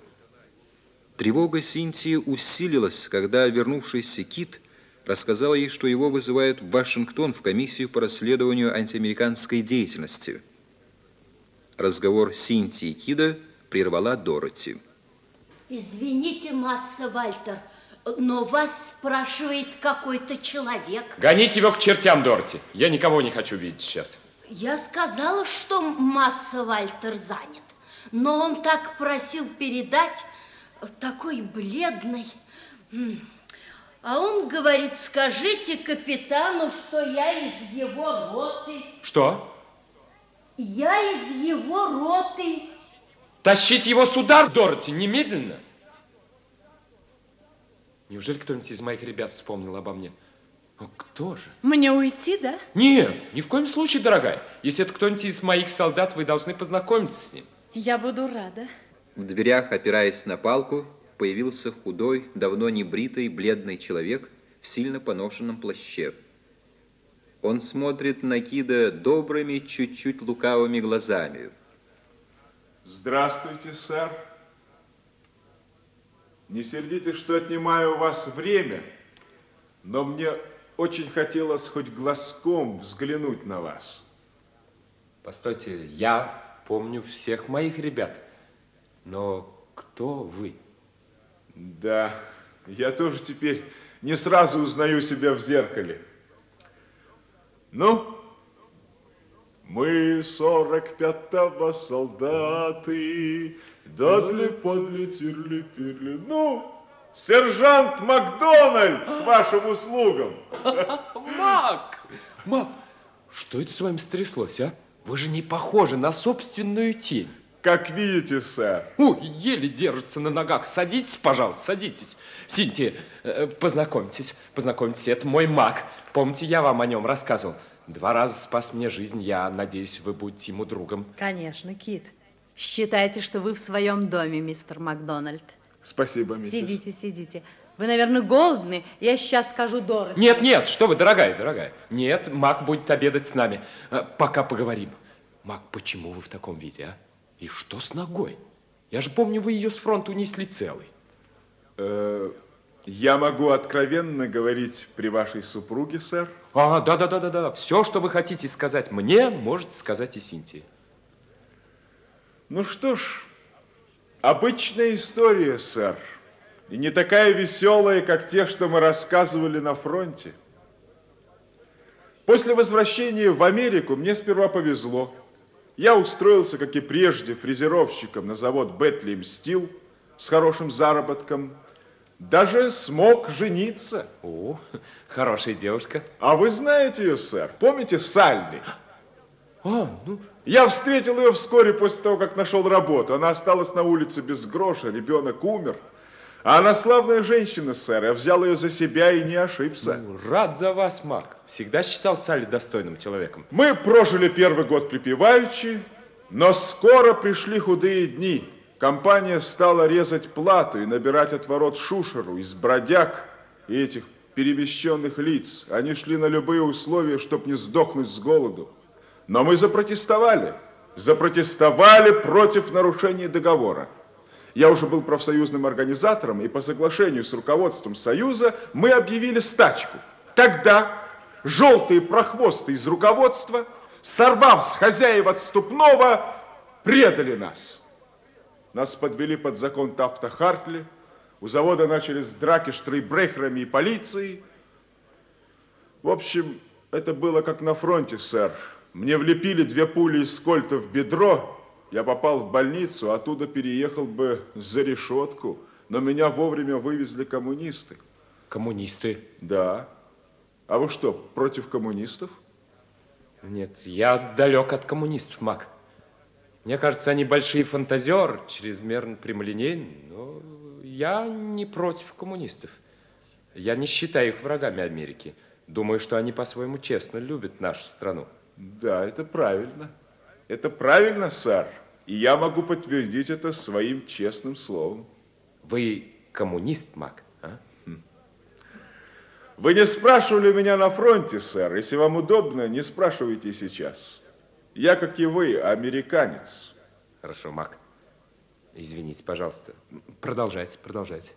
Тревога Синтии усилилась, когда вернувшийся Кит рассказал ей, что его вызывают в Вашингтон в комиссию по расследованию антиамериканской деятельности. Разговор Синтии и Кида прервала Дороти.
Извините, масса Вальтер, но вас спрашивает какой-то человек.
Гоните его к чертям, Дороти. Я никого не хочу видеть сейчас.
Я сказала, что масса Вальтер занят. Но он так просил передать, такой бледный. А он говорит, скажите капитану, что я из его роты.
Что?
Я из его роты.
Тащить его сюда, Дороти, немедленно. Неужели кто-нибудь из моих ребят вспомнил обо мне? Ну, кто же?
Мне уйти, да?
Нет, ни в коем случае, дорогая. Если это кто-нибудь из моих солдат, вы должны познакомиться с ним.
Я буду рада.
В дверях, опираясь на палку, появился худой, давно не бритый, бледный человек в сильно поношенном плаще. Он смотрит на Кида добрыми, чуть-чуть лукавыми глазами.
Здравствуйте, сэр. Не сердитесь, что отнимаю у вас время, но мне очень хотелось хоть глазком взглянуть на вас.
Постойте, я помню всех моих ребят, но кто вы?
Да, я тоже теперь не сразу узнаю себя в зеркале. Ну, мы сорок пятого солдаты, дадли, подли, тирли, пирли. Ну, сержант Макдональд к вашим услугам.
Мак! Мак, что это с вами стряслось, а? Вы же не похожи на собственную тень.
Как видите, сэр.
Ой, еле держится на ногах. Садитесь, пожалуйста, садитесь. Синтия, э, познакомьтесь, познакомьтесь, это мой маг. Помните, я вам о нем рассказывал? Два раза спас мне жизнь, я надеюсь, вы будете ему другом.
Конечно, Кит. Считайте, что вы в своем доме, мистер Макдональд.
Спасибо, миссис.
Сидите, сидите. Вы, наверное, голодны. Я сейчас скажу Дороти.
Нет, нет, что вы, дорогая, дорогая. Нет, Мак будет обедать с нами. Э, пока поговорим. Мак, почему вы в таком виде, а? И что с ногой? Я же помню, вы ее с фронта унесли целой.
Э, я могу откровенно говорить при вашей супруге, сэр?
А, да-да-да-да-да. Все, что вы хотите сказать мне, можете сказать и Синтии.
Ну что ж, обычная история, сэр. И не такая веселая, как те, что мы рассказывали на фронте. После возвращения в Америку мне сперва повезло. Я устроился, как и прежде, фрезеровщиком на завод Бетлим Стил с хорошим заработком. Даже смог жениться.
О, хорошая девушка.
А вы знаете ее, сэр? Помните Салли?
А, ну...
Я встретил ее вскоре после того, как нашел работу. Она осталась на улице без гроша, ребенок умер. А она славная женщина, сэр. Я взял ее за себя и не ошибся.
Ну, рад за вас, Мак. Всегда считал Салли достойным человеком.
Мы прожили первый год припеваючи, но скоро пришли худые дни. Компания стала резать плату и набирать отворот шушеру из бродяг и этих перемещенных лиц. Они шли на любые условия, чтобы не сдохнуть с голоду. Но мы запротестовали. Запротестовали против нарушения договора. Я уже был профсоюзным организатором, и по соглашению с руководством Союза мы объявили стачку. Тогда желтые прохвосты из руководства, сорвав с хозяев отступного, предали нас. Нас подвели под закон Тафта Хартли, у завода начались драки штрейбрехерами и полицией. В общем, это было как на фронте, сэр. Мне влепили две пули из кольта в бедро, я попал в больницу, оттуда переехал бы за решетку, но меня вовремя вывезли коммунисты.
Коммунисты?
Да. А вы что, против коммунистов?
Нет, я далек от коммунистов, Мак. Мне кажется, они большие фантазеры, чрезмерно прямолинейны, но я не против коммунистов. Я не считаю их врагами Америки. Думаю, что они по-своему честно любят нашу страну.
Да, это правильно. Это правильно, сэр. И я могу подтвердить это своим честным словом.
Вы коммунист, Мак? А?
Вы не спрашивали меня на фронте, сэр. Если вам удобно, не спрашивайте сейчас. Я, как и вы, американец.
Хорошо, Мак. Извините, пожалуйста. Продолжайте, продолжайте.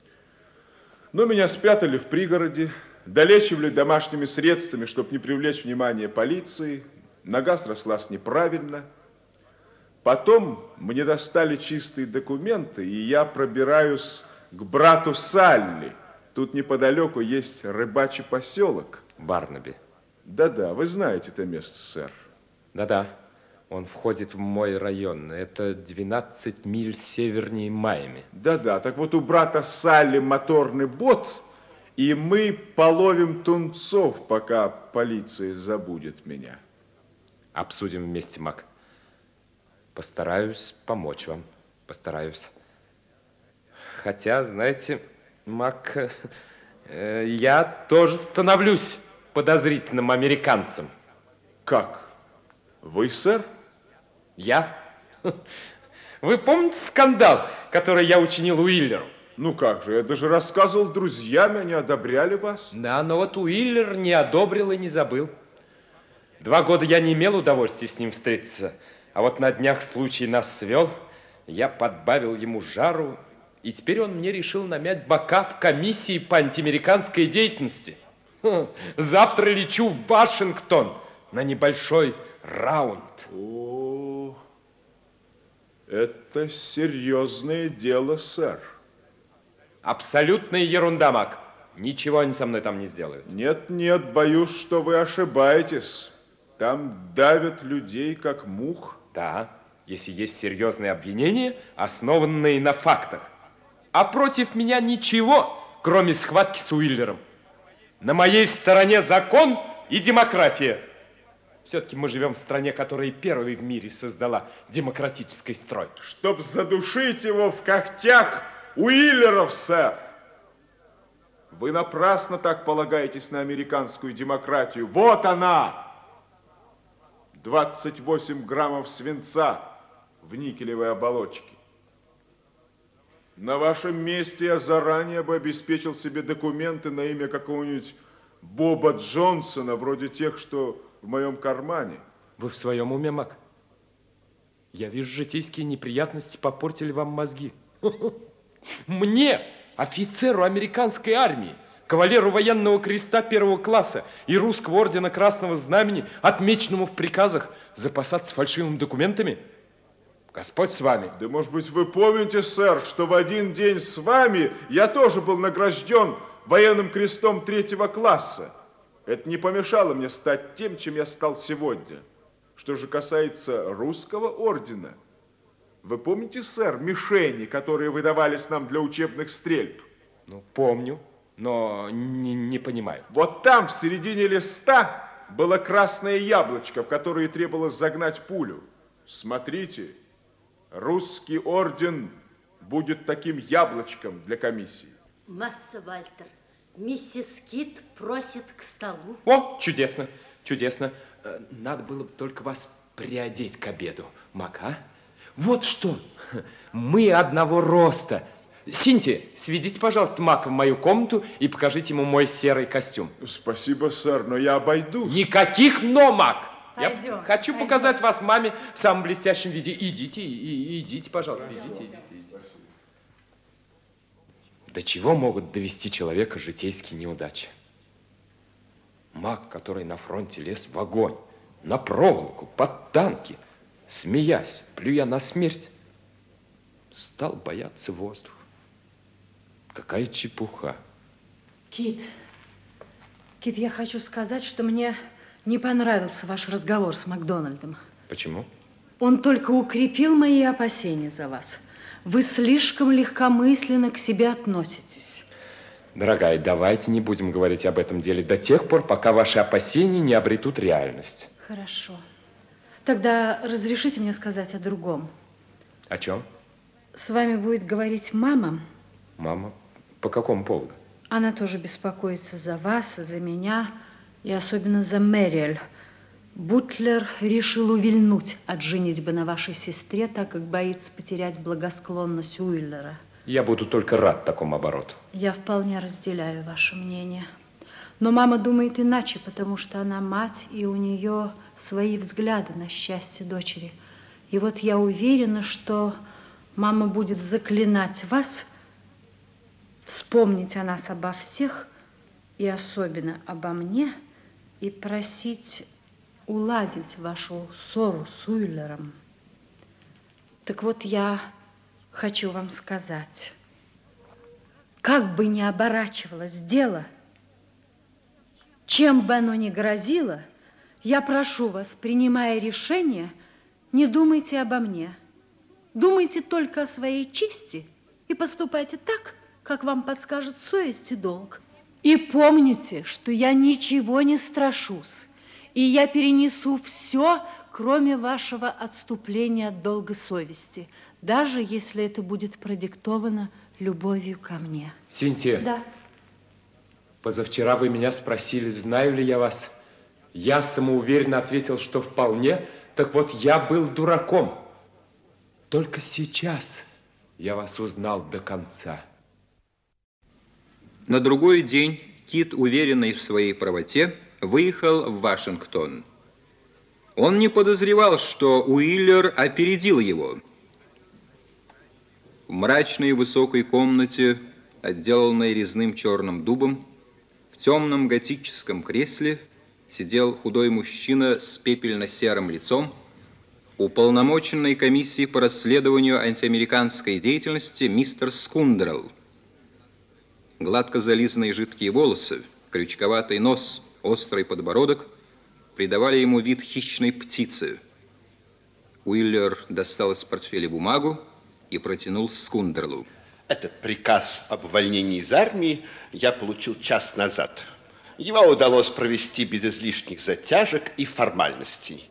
Ну, меня спрятали в пригороде, долечивали домашними средствами, чтобы не привлечь внимание полиции. Нога срослась неправильно. Потом мне достали чистые документы, и я пробираюсь к брату Салли. Тут неподалеку есть рыбачий поселок.
Барнаби.
Да-да, вы знаете это место, сэр.
Да-да, он входит в мой район. Это 12 миль севернее Майами.
Да-да, так вот у брата Салли моторный бот, и мы половим тунцов, пока полиция забудет меня.
Обсудим вместе, Мак. Постараюсь помочь вам. Постараюсь. Хотя, знаете, Мак, э, я тоже становлюсь подозрительным американцем.
Как? Вы, сэр?
Я? Вы помните скандал, который я учинил Уиллеру?
Ну как же, я даже рассказывал друзьям, они одобряли вас.
Да, но вот Уиллер не одобрил и не забыл. Два года я не имел удовольствия с ним встретиться, а вот на днях случай нас свел, я подбавил ему жару и теперь он мне решил намять бока в комиссии по антиамериканской деятельности. Завтра лечу в Вашингтон на небольшой раунд.
О, это серьезное дело, сэр.
Абсолютная ерунда, Мак. Ничего они со мной там не сделают.
Нет, нет, боюсь, что вы ошибаетесь. Там давят людей, как мух.
Да, если есть серьезные обвинения, основанные на фактах а против меня ничего, кроме схватки с Уиллером. На моей стороне закон и демократия. Все-таки мы живем в стране, которая первой в мире создала демократический строй.
Чтоб задушить его в когтях Уиллеров, сэр. Вы напрасно так полагаетесь на американскую демократию. Вот она! 28 граммов свинца в никелевой оболочке. На вашем месте я заранее бы обеспечил себе документы на имя какого-нибудь Боба Джонсона, вроде тех, что в моем кармане.
Вы в своем уме, Мак? Я вижу, житейские неприятности попортили вам мозги. Мне, офицеру американской армии, кавалеру военного креста первого класса и русского ордена Красного Знамени, отмеченному в приказах, запасаться фальшивыми документами – Господь с вами.
Да, может быть, вы помните, сэр, что в один день с вами я тоже был награжден военным крестом третьего класса. Это не помешало мне стать тем, чем я стал сегодня. Что же касается русского ордена, вы помните, сэр, мишени, которые выдавались нам для учебных стрельб?
Ну, помню, но не, не понимаю.
Вот там, в середине листа, было красное яблочко, в которое требовалось загнать пулю. Смотрите, русский орден будет таким яблочком для комиссии.
Масса Вальтер, миссис Кит просит к столу.
О, чудесно, чудесно. Э, надо было бы только вас приодеть к обеду, Мак, а? Вот что, мы одного роста. Синтия, сведите, пожалуйста, Мака в мою комнату и покажите ему мой серый костюм.
Спасибо, сэр, но я обойдусь.
Никаких «но», Мак.
Пойдем,
Я хочу
пойдем.
показать вас маме в самом блестящем виде. Идите, и, и- идите, пожалуйста, идите, идите, идите. До чего могут довести человека житейские неудачи? Маг, который на фронте лез в огонь, на проволоку, под танки, смеясь, плюя на смерть, стал бояться воздуха. Какая чепуха.
Кит, Кит, я хочу сказать, что мне не понравился ваш разговор с Макдональдом.
Почему?
Он только укрепил мои опасения за вас. Вы слишком легкомысленно к себе относитесь.
Дорогая, давайте не будем говорить об этом деле до тех пор, пока ваши опасения не обретут реальность.
Хорошо. Тогда разрешите мне сказать о другом.
О чем?
С вами будет говорить мама.
Мама, по какому поводу?
Она тоже беспокоится за вас, за меня и особенно за Мэриэль. Бутлер решил увильнуть от женитьбы на вашей сестре, так как боится потерять благосклонность Уиллера.
Я буду только рад такому обороту.
Я вполне разделяю ваше мнение. Но мама думает иначе, потому что она мать, и у нее свои взгляды на счастье дочери. И вот я уверена, что мама будет заклинать вас вспомнить о нас обо всех, и особенно обо мне, и просить уладить вашу ссору с Уиллером. Так вот, я хочу вам сказать, как бы ни оборачивалось дело, чем бы оно ни грозило, я прошу вас, принимая решение, не думайте обо мне. Думайте только о своей чести и поступайте так, как вам подскажет совесть и долг. И помните, что я ничего не страшусь, и я перенесу все, кроме вашего отступления от долга совести, даже если это будет продиктовано любовью ко мне.
Синтия.
Да.
Позавчера вы меня спросили, знаю ли я вас. Я самоуверенно ответил, что вполне. Так вот, я был дураком. Только сейчас я вас узнал до конца.
На другой день Кит, уверенный в своей правоте, выехал в Вашингтон. Он не подозревал, что Уиллер опередил его. В мрачной высокой комнате, отделанной резным черным дубом, в темном готическом кресле сидел худой мужчина с пепельно-серым лицом, уполномоченной комиссии по расследованию антиамериканской деятельности мистер Скундрелл. Гладко зализанные жидкие волосы, крючковатый нос, острый подбородок придавали ему вид хищной птицы. Уиллер достал из портфеля бумагу и протянул Скундерлу.
Этот приказ об увольнении из армии я получил час назад. Его удалось провести без излишних затяжек и формальностей.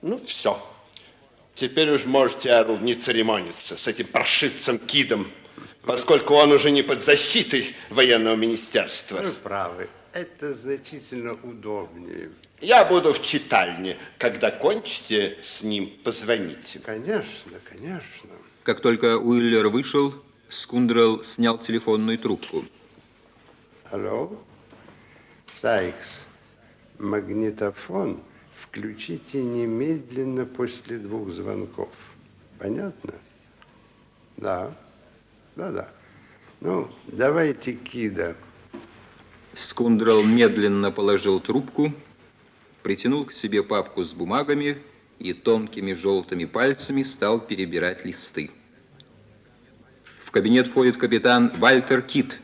Ну, все. Теперь уж можете, Арл, не церемониться с этим паршивцем Кидом, поскольку он уже не под защитой военного министерства.
Вы правы. Это значительно удобнее.
Я буду в читальне. Когда кончите с ним, позвоните.
Конечно, конечно.
Как только Уиллер вышел, Скундрел снял телефонную трубку.
Алло? Сайкс, магнитофон включите немедленно после двух звонков. Понятно? Да. Да-да. Ну, давайте Кида.
Скундрел медленно положил трубку, притянул к себе папку с бумагами и тонкими желтыми пальцами стал перебирать листы. В кабинет входит капитан Вальтер Кит.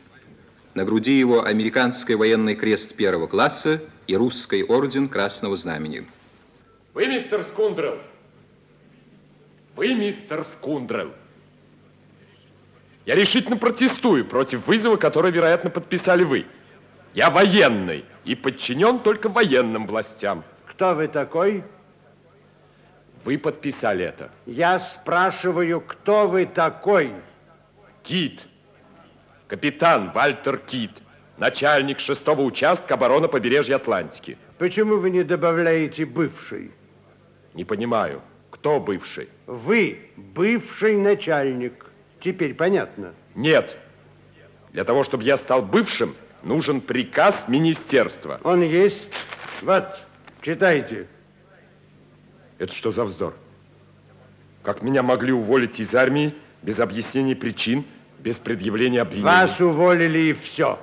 На груди его американский военный крест первого класса и русский орден Красного Знамени.
Вы, мистер Скундрел? Вы, мистер Скундрел? Я решительно протестую против вызова, который, вероятно, подписали вы. Я военный и подчинен только военным властям.
Кто вы такой?
Вы подписали это.
Я спрашиваю, кто вы такой?
Кит. Капитан Вальтер Кит. Начальник шестого участка обороны побережья Атлантики.
Почему вы не добавляете бывший?
Не понимаю, кто бывший?
Вы бывший начальник. Теперь понятно?
Нет. Для того, чтобы я стал бывшим, нужен приказ министерства.
Он есть. Вот, читайте.
Это что за вздор? Как меня могли уволить из армии без объяснения причин, без предъявления обвинений?
Вас уволили и все.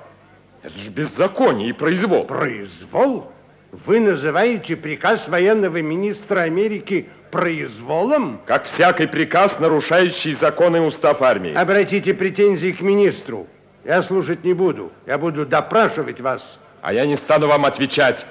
Это же беззаконие и произвол.
Произвол? Вы называете приказ военного министра Америки произволом?
Как всякий приказ, нарушающий законы и устав армии.
Обратите претензии к министру. Я слушать не буду. Я буду допрашивать вас.
А я не стану вам отвечать.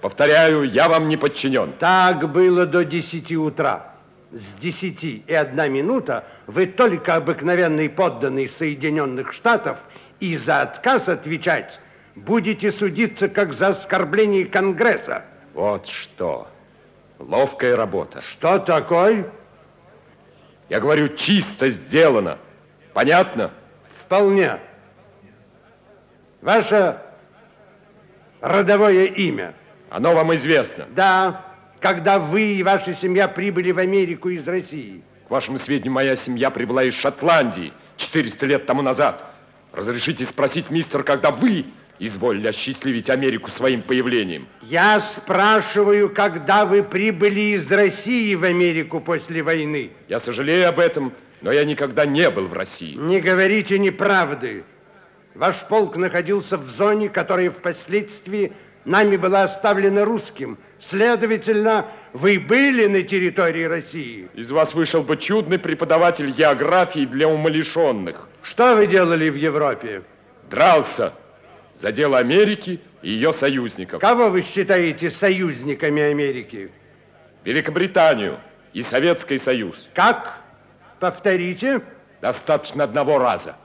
Повторяю, я вам не подчинен.
Так было до 10 утра. С 10 и одна минута вы только обыкновенный подданный Соединенных Штатов и за отказ отвечать будете судиться как за оскорбление Конгресса.
Вот что. Ловкая работа.
Что такое?
Я говорю, чисто сделано. Понятно?
Вполне. Ваше родовое имя?
Оно вам известно.
Да, когда вы и ваша семья прибыли в Америку из России.
К вашему сведению, моя семья прибыла из Шотландии 400 лет тому назад. Разрешите спросить, мистер, когда вы изволили осчастливить Америку своим появлением?
Я спрашиваю, когда вы прибыли из России в Америку после войны?
Я сожалею об этом, но я никогда не был в России.
Не говорите неправды. Ваш полк находился в зоне, которая впоследствии нами была оставлена русским. Следовательно, вы были на территории России.
Из вас вышел бы чудный преподаватель географии для умалишенных.
Что вы делали в Европе?
Дрался за дело Америки и ее союзников.
Кого вы считаете союзниками Америки?
Великобританию и Советский Союз.
Как? Повторите.
Достаточно одного раза.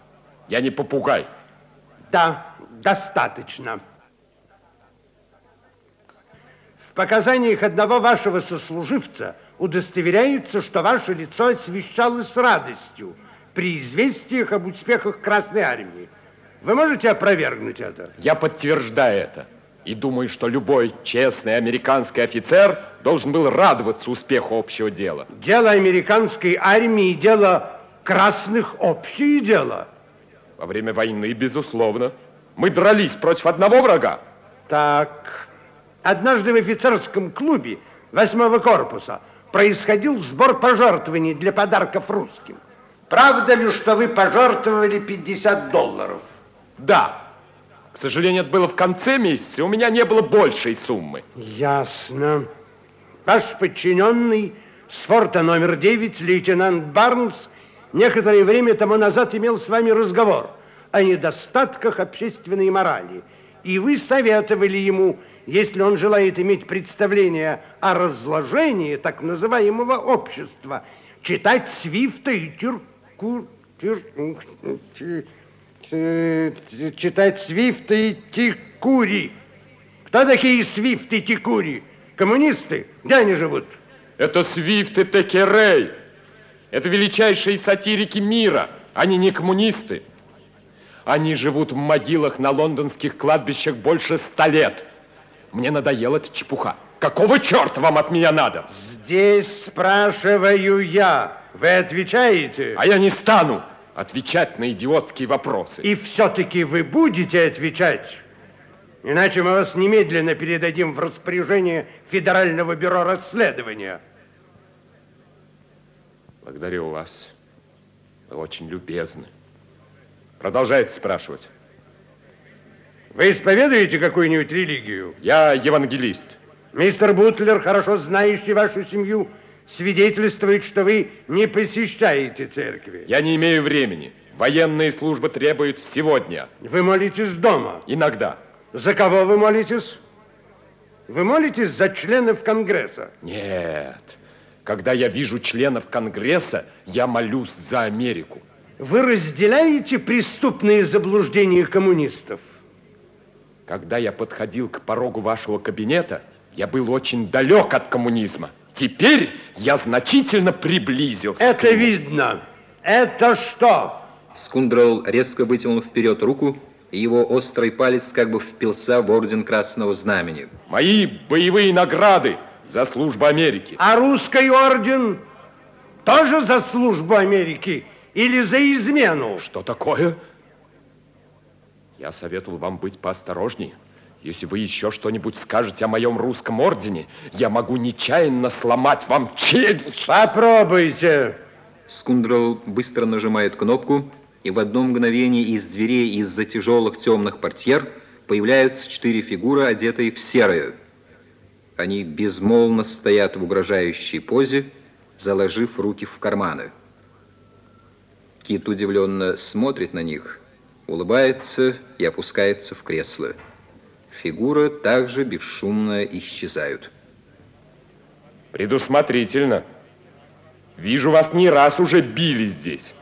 Я не попугай.
Да, достаточно. В показаниях одного вашего сослуживца удостоверяется, что ваше лицо освещалось радостью при известиях об успехах Красной Армии. Вы можете опровергнуть это?
Я подтверждаю это. И думаю, что любой честный американский офицер должен был радоваться успеху общего дела.
Дело американской армии, дело красных общее дело.
Во время войны, безусловно. Мы дрались против одного врага.
Так, однажды в офицерском клубе восьмого корпуса происходил сбор пожертвований для подарков русским. Правда ли, что вы пожертвовали 50 долларов?
Да. К сожалению, это было в конце месяца, у меня не было большей суммы.
Ясно. Ваш подчиненный с форта номер 9, лейтенант Барнс, некоторое время тому назад имел с вами разговор о недостатках общественной морали. И вы советовали ему, если он желает иметь представление о разложении так называемого общества, читать Свифта и Тюрку... Тюр... Читать Свифта и Тикури. Кто такие Свифт и Тикури? Коммунисты? Где они живут?
Это Свифт и Текерей. Это величайшие сатирики мира. Они не коммунисты. Они живут в могилах на лондонских кладбищах больше ста лет. Мне надоела эта чепуха. Какого черта вам от меня надо?
Здесь спрашиваю я. Вы отвечаете?
А я не стану отвечать на идиотские вопросы.
И все-таки вы будете отвечать. Иначе мы вас немедленно передадим в распоряжение Федерального бюро расследования.
Благодарю вас. Вы очень любезны. Продолжайте спрашивать.
Вы исповедуете какую-нибудь религию?
Я евангелист.
Мистер Бутлер, хорошо знающий вашу семью, свидетельствует, что вы не посещаете церкви.
Я не имею времени. Военные службы требуют сегодня.
Вы молитесь дома?
Иногда.
За кого вы молитесь? Вы молитесь за членов Конгресса?
Нет. Когда я вижу членов Конгресса, я молюсь за Америку.
Вы разделяете преступные заблуждения коммунистов?
Когда я подходил к порогу вашего кабинета, я был очень далек от коммунизма. Теперь я значительно приблизился.
Это видно. Это что?
Скундрол резко вытянул вперед руку, и его острый палец как бы впился в орден Красного Знамени.
Мои боевые награды за службу Америки.
А русский орден тоже за службу Америки или за измену?
Что такое? Я советовал вам быть поосторожнее. Если вы еще что-нибудь скажете о моем русском ордене, я могу нечаянно сломать вам челюсть.
Попробуйте.
Скундрол быстро нажимает кнопку, и в одно мгновение из дверей из-за тяжелых темных портьер появляются четыре фигуры, одетые в серое. Они безмолвно стоят в угрожающей позе, заложив руки в карманы. Кит удивленно смотрит на них, улыбается и опускается в кресло. Фигуры также бесшумно исчезают.
Предусмотрительно. Вижу, вас не раз уже били здесь.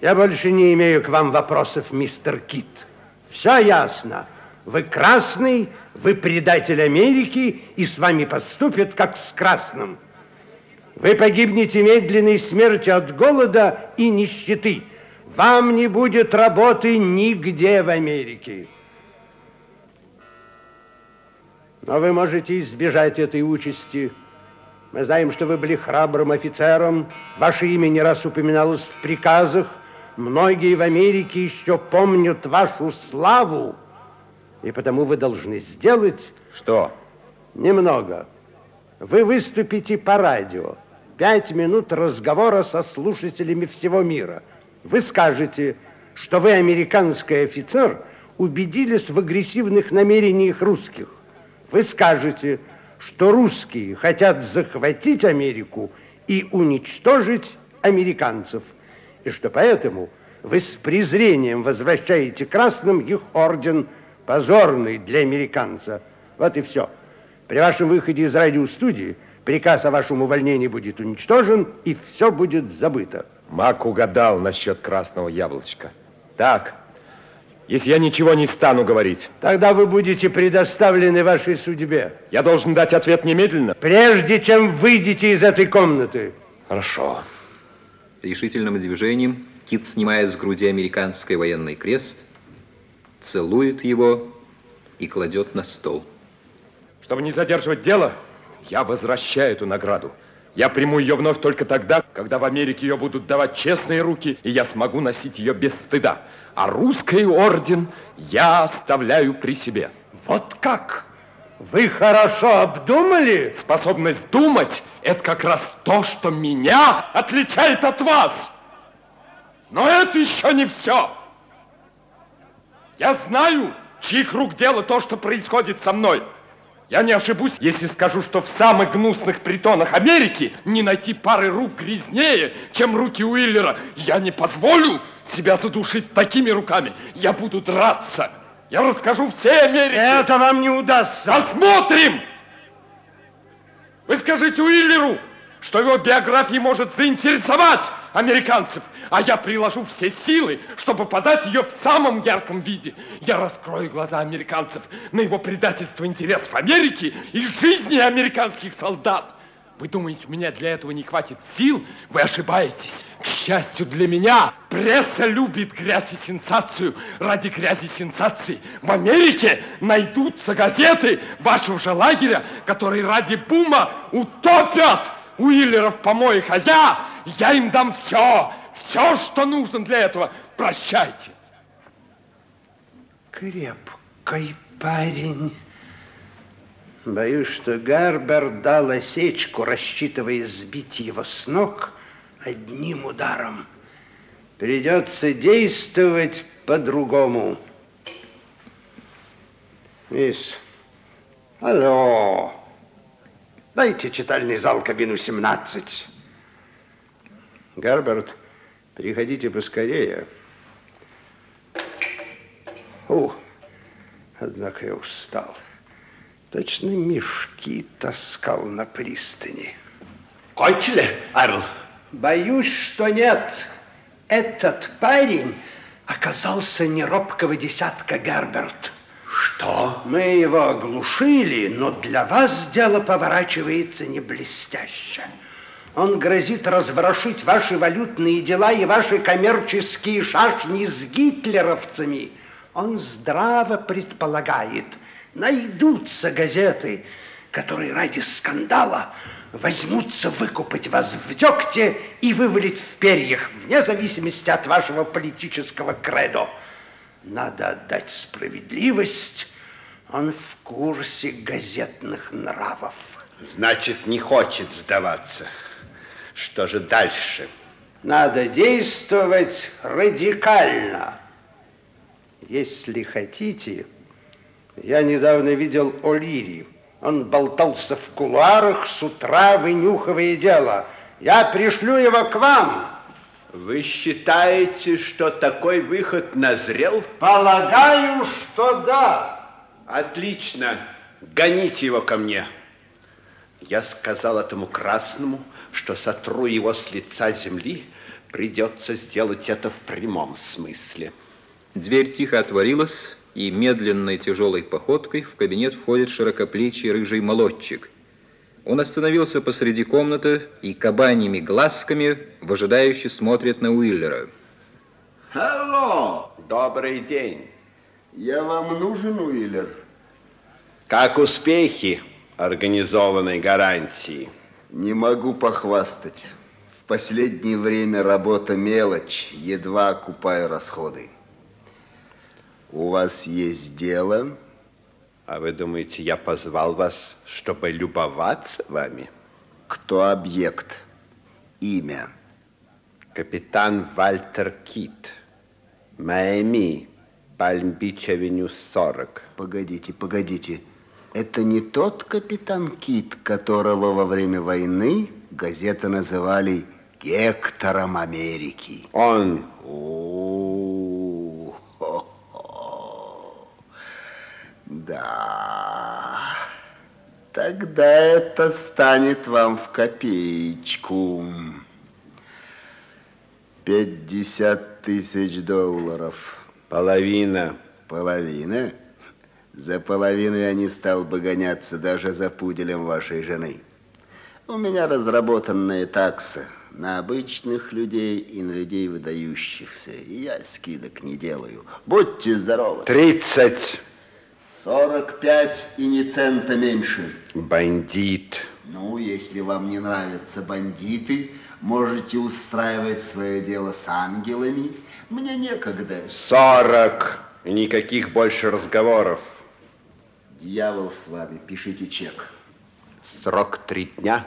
Я больше не имею к вам вопросов, мистер Кит. Все ясно. Вы красный, вы предатель Америки, и с вами поступят, как с красным. Вы погибнете медленной смертью от голода и нищеты. Вам не будет работы нигде в Америке. Но вы можете избежать этой участи. Мы знаем, что вы были храбрым офицером. Ваше имя не раз упоминалось в приказах. Многие в Америке еще помнят вашу славу. И потому вы должны сделать...
Что?
Немного. Вы выступите по радио. Пять минут разговора со слушателями всего мира. Вы скажете, что вы, американский офицер, убедились в агрессивных намерениях русских. Вы скажете, что русские хотят захватить Америку и уничтожить американцев, и что поэтому вы с презрением возвращаете красным их орден, позорный для американца. Вот и все. При вашем выходе из радиостудии приказ о вашем увольнении будет уничтожен, и все будет забыто.
Мак угадал насчет красного яблочка. Так, если я ничего не стану говорить.
Тогда вы будете предоставлены вашей судьбе.
Я должен дать ответ немедленно?
Прежде чем выйдете из этой комнаты.
Хорошо.
Решительным движением Кит снимает с груди американский военный крест, целует его и кладет на стол.
Чтобы не задерживать дело, я возвращаю эту награду. Я приму ее вновь только тогда, когда в Америке ее будут давать честные руки, и я смогу носить ее без стыда а русский орден я оставляю при себе.
Вот как? Вы хорошо обдумали?
Способность думать – это как раз то, что меня отличает от вас. Но это еще не все. Я знаю, чьих рук дело то, что происходит со мной – я не ошибусь, если скажу, что в самых гнусных притонах Америки не найти пары рук грязнее, чем руки Уиллера. Я не позволю себя задушить такими руками. Я буду драться. Я расскажу всей Америке.
Это вам не удастся.
Посмотрим! Вы скажите Уиллеру, что его биография может заинтересовать американцев, а я приложу все силы, чтобы подать ее в самом ярком виде. Я раскрою глаза американцев на его предательство интересов Америки и жизни американских солдат. Вы думаете, у меня для этого не хватит сил? Вы ошибаетесь. К счастью для меня, пресса любит грязь и сенсацию. Ради грязи и сенсации в Америке найдутся газеты вашего же лагеря, которые ради бума утопят Уиллеров помоих, а я, я им дам все, все, что нужно для этого. Прощайте.
Крепкий парень. Боюсь, что Гарбер дал осечку, рассчитывая сбить его с ног одним ударом. Придется действовать по-другому. Мисс, алло, дайте читальный зал кабину 17. Гарберт, приходите поскорее. О, однако я устал. Точно мешки таскал на пристани.
Кончили, Арл?
Боюсь, что нет. Этот парень оказался не робкого десятка Гарберт.
Что?
Мы его оглушили, но для вас дело поворачивается не блестяще. Он грозит разворошить ваши валютные дела и ваши коммерческие шашни с гитлеровцами. Он здраво предполагает, найдутся газеты, которые ради скандала возьмутся выкупать вас в дегте и вывалить в перьях, вне зависимости от вашего политического кредо. Надо отдать справедливость, он в курсе газетных нравов.
Значит, не хочет сдаваться. Что же дальше?
Надо действовать радикально. Если хотите, я недавно видел О'Лири. Он болтался в кулуарах с утра, вынюхивая дело. Я пришлю его к вам.
Вы считаете, что такой выход назрел?
Полагаю, что да.
Отлично. Гоните его ко мне. Я сказал этому красному, что сотру его с лица земли, придется сделать это в прямом смысле.
Дверь тихо отворилась, и медленной тяжелой походкой в кабинет входит широкоплечий рыжий молодчик. Он остановился посреди комнаты и кабаньими глазками выжидающе смотрит на Уиллера.
Алло, добрый день. Я вам нужен, Уиллер? Как успехи организованной гарантии?
Не могу похвастать. В последнее время работа мелочь, едва окупаю расходы. У вас есть дело?
А вы думаете, я позвал вас, чтобы любоваться вами?
Кто объект? Имя?
Капитан Вальтер Кит. Майами, Пальм-Бич-Авеню 40.
Погодите, погодите. Это не тот капитан Кит, которого во время войны газеты называли Гектором Америки.
Он.
О. Да. Тогда это станет вам в копеечку. 50 тысяч долларов.
Половина.
Половина? За половину я не стал бы гоняться даже за пуделем вашей жены. У меня разработанная такса на обычных людей и на людей выдающихся. И я скидок не делаю. Будьте здоровы.
Тридцать.
Сорок пять и ни цента меньше.
Бандит.
Ну, если вам не нравятся бандиты, можете устраивать свое дело с ангелами. Мне некогда.
Сорок. И никаких больше разговоров.
Дьявол с вами, пишите чек.
Срок три дня.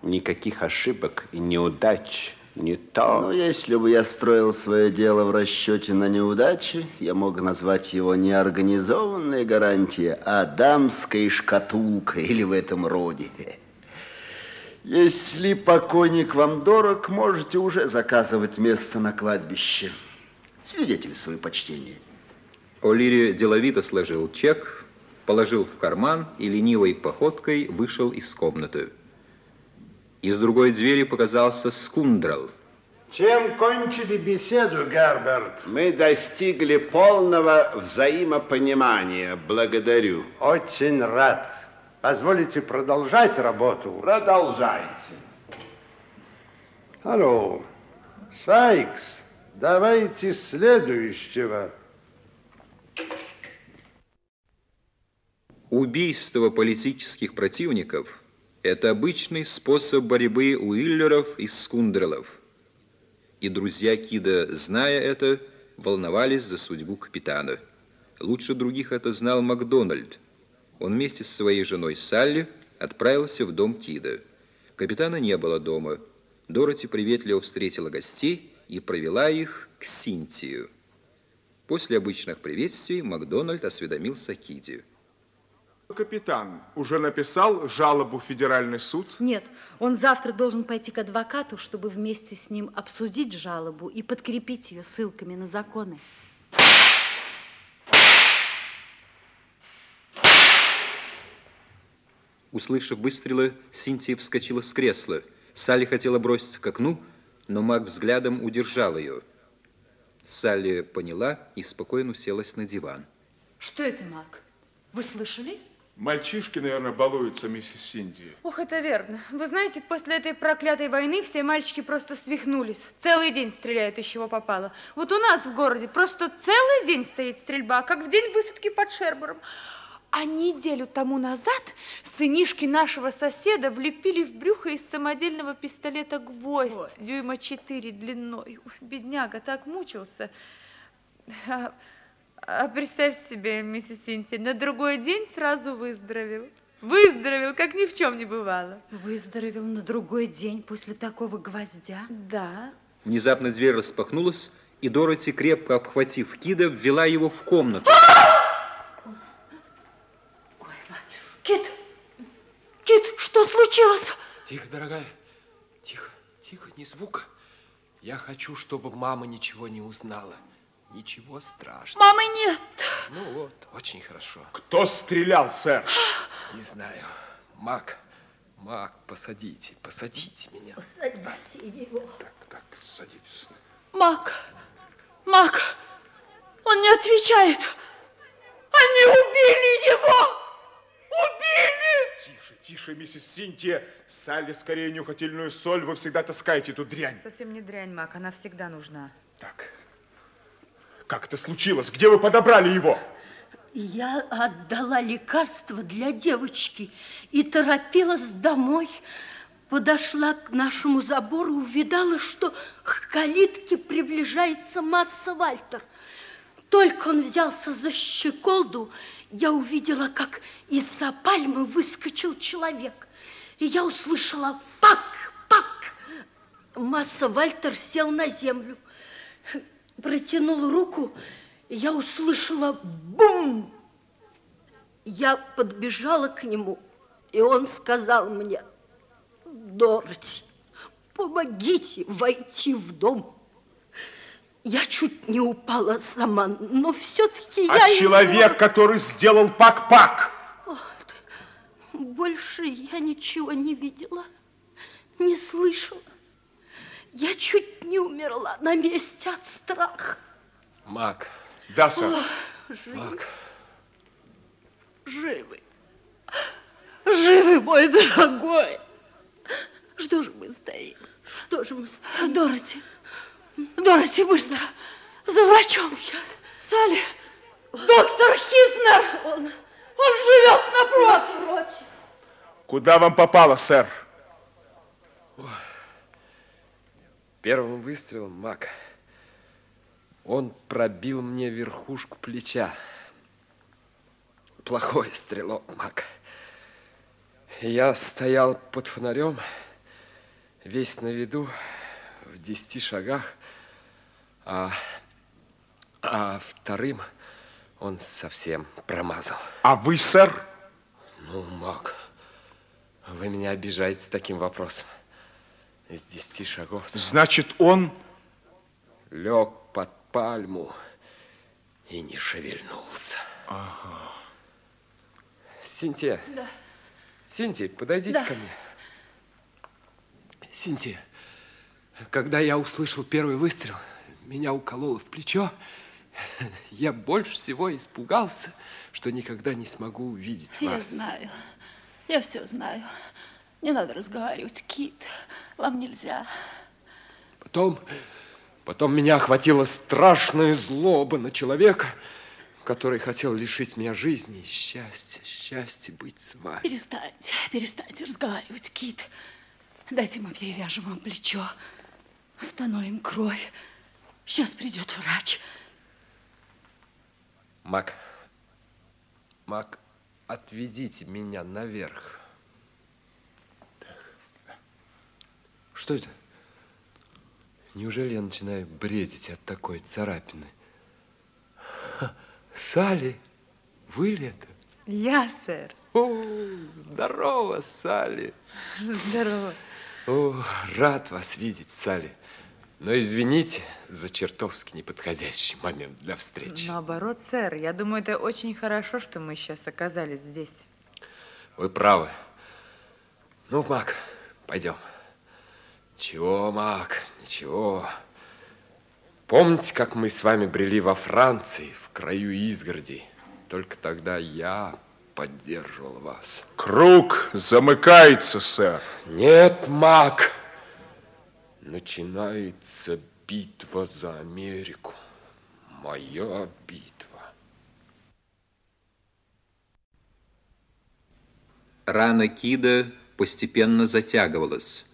Никаких ошибок и неудач. Не то.
Но если бы я строил свое дело в расчете на неудачи, я мог назвать его не организованной гарантией, а дамской шкатулкой или в этом роде. Если покойник вам дорог, можете уже заказывать место на кладбище. Свидетель свое почтение.
О'Лири деловито сложил чек, положил в карман и ленивой походкой вышел из комнаты. Из другой двери показался Скундрал.
Чем кончили беседу, Герберт?
Мы достигли полного взаимопонимания. Благодарю.
Очень рад. Позволите продолжать работу?
Продолжайте.
Алло, Сайкс, давайте следующего.
Убийство политических противников – это обычный способ борьбы Уиллеров и Скундрелов. И друзья Кида, зная это, волновались за судьбу капитана. Лучше других это знал Макдональд. Он вместе со своей женой Салли отправился в дом Кида. Капитана не было дома. Дороти приветливо встретила гостей и провела их к Синтию. После обычных приветствий Макдональд осведомился о Киде.
Капитан уже написал жалобу в федеральный суд?
Нет, он завтра должен пойти к адвокату, чтобы вместе с ним обсудить жалобу и подкрепить ее ссылками на законы.
Услышав выстрелы, Синтия вскочила с кресла. Салли хотела броситься к окну, но Мак взглядом удержал ее. Салли поняла и спокойно уселась на диван.
Что это, Мак? Вы слышали?
Мальчишки, наверное, балуются, миссис Синди.
Ох, это верно. Вы знаете, после этой проклятой войны все мальчики просто свихнулись. Целый день стреляют, из чего попало. Вот у нас в городе просто целый день стоит стрельба, как в день высадки под Шербуром. А неделю тому назад сынишки нашего соседа влепили в брюхо из самодельного пистолета гвоздь
Ой.
дюйма 4 длиной. Ой, бедняга так мучился. А, представьте себе, миссис Синтия, на другой день сразу выздоровел. Выздоровел, как ни в чем не бывало.
Выздоровел на другой день после такого гвоздя?
Да.
Внезапно дверь распахнулась, и Дороти, крепко обхватив Кида, ввела его в комнату.
Кит! Кит, что случилось?
Тихо, дорогая. Тихо, тихо, ни звука. Я хочу, чтобы мама ничего не узнала. Ничего страшного.
Мамы нет.
Ну вот, очень хорошо.
Кто стрелял, сэр?
Не знаю. Мак, Мак, посадите, посадите меня.
Садите его.
Так, так, садитесь.
Мак, Мак, он не отвечает. Они убили его! Убили!
Тише, тише, миссис Синтия. Салли, скорее нюхательную соль. Вы всегда таскаете эту дрянь.
Совсем не дрянь, Мак, она всегда нужна.
Так. Как это случилось? Где вы подобрали его?
Я отдала лекарство для девочки и торопилась домой. Подошла к нашему забору, увидала, что к калитке приближается масса Вальтер. Только он взялся за щеколду, я увидела, как из-за пальмы выскочил человек. И я услышала «пак, пак». Масса Вальтер сел на землю, протянул руку, и я услышала «бум». Я подбежала к нему, и он сказал мне, Дороти, помогите войти в дом. Я чуть не упала сама, но все-таки
а
я...
А человек, его... который сделал пак-пак?
Больше я ничего не видела, не слышала. Я чуть не умерла на месте от страха.
Мак.
Да, сэр. О,
живы. Мак. Живы. Живы, мой дорогой. Что же мы стоим? Что же мы стоим? Дороти. Дороти, быстро. За врачом. Сейчас. Салли. Доктор Хиснер. Он, он живет напротив.
Куда вам попало, сэр?
Первым выстрелом, Мак, он пробил мне верхушку плеча. Плохой стрелок, Мак. Я стоял под фонарем, весь на виду, в десяти шагах, а, а вторым он совсем промазал.
А вы, сэр?
Ну, Мак, вы меня обижаете таким вопросом. Из десяти шагов.
Значит, он...
Лег под пальму и не шевельнулся.
Ага.
Синтия.
Да.
Синтия, подойдите
да.
ко мне. Синтия, когда я услышал первый выстрел, меня укололо в плечо. Я больше всего испугался, что никогда не смогу увидеть вас.
Я знаю. Я все знаю. Не надо разговаривать, Кит. Вам нельзя.
Потом, потом меня охватила страшная злоба на человека, который хотел лишить меня жизни и счастья, счастья быть с вами.
Перестаньте, перестаньте разговаривать, Кит. Дайте мы перевяжем вам плечо, остановим кровь. Сейчас придет врач.
Мак, Мак, отведите меня наверх. Что это? Неужели я начинаю бредить от такой царапины? Салли, вы ли это?
Я, сэр.
О, здорово, Салли.
Здорово.
О, рад вас видеть, Салли. Но извините за чертовски неподходящий момент для встречи.
Наоборот, сэр, я думаю, это очень хорошо, что мы сейчас оказались здесь.
Вы правы. Ну, Мак, пойдем. Чего, Мак, ничего. Помните, как мы с вами брели во Франции, в краю изгороди? Только тогда я поддерживал вас.
Круг замыкается, сэр.
Нет, Мак. Начинается битва за Америку. Моя битва.
Рана Кида постепенно затягивалась,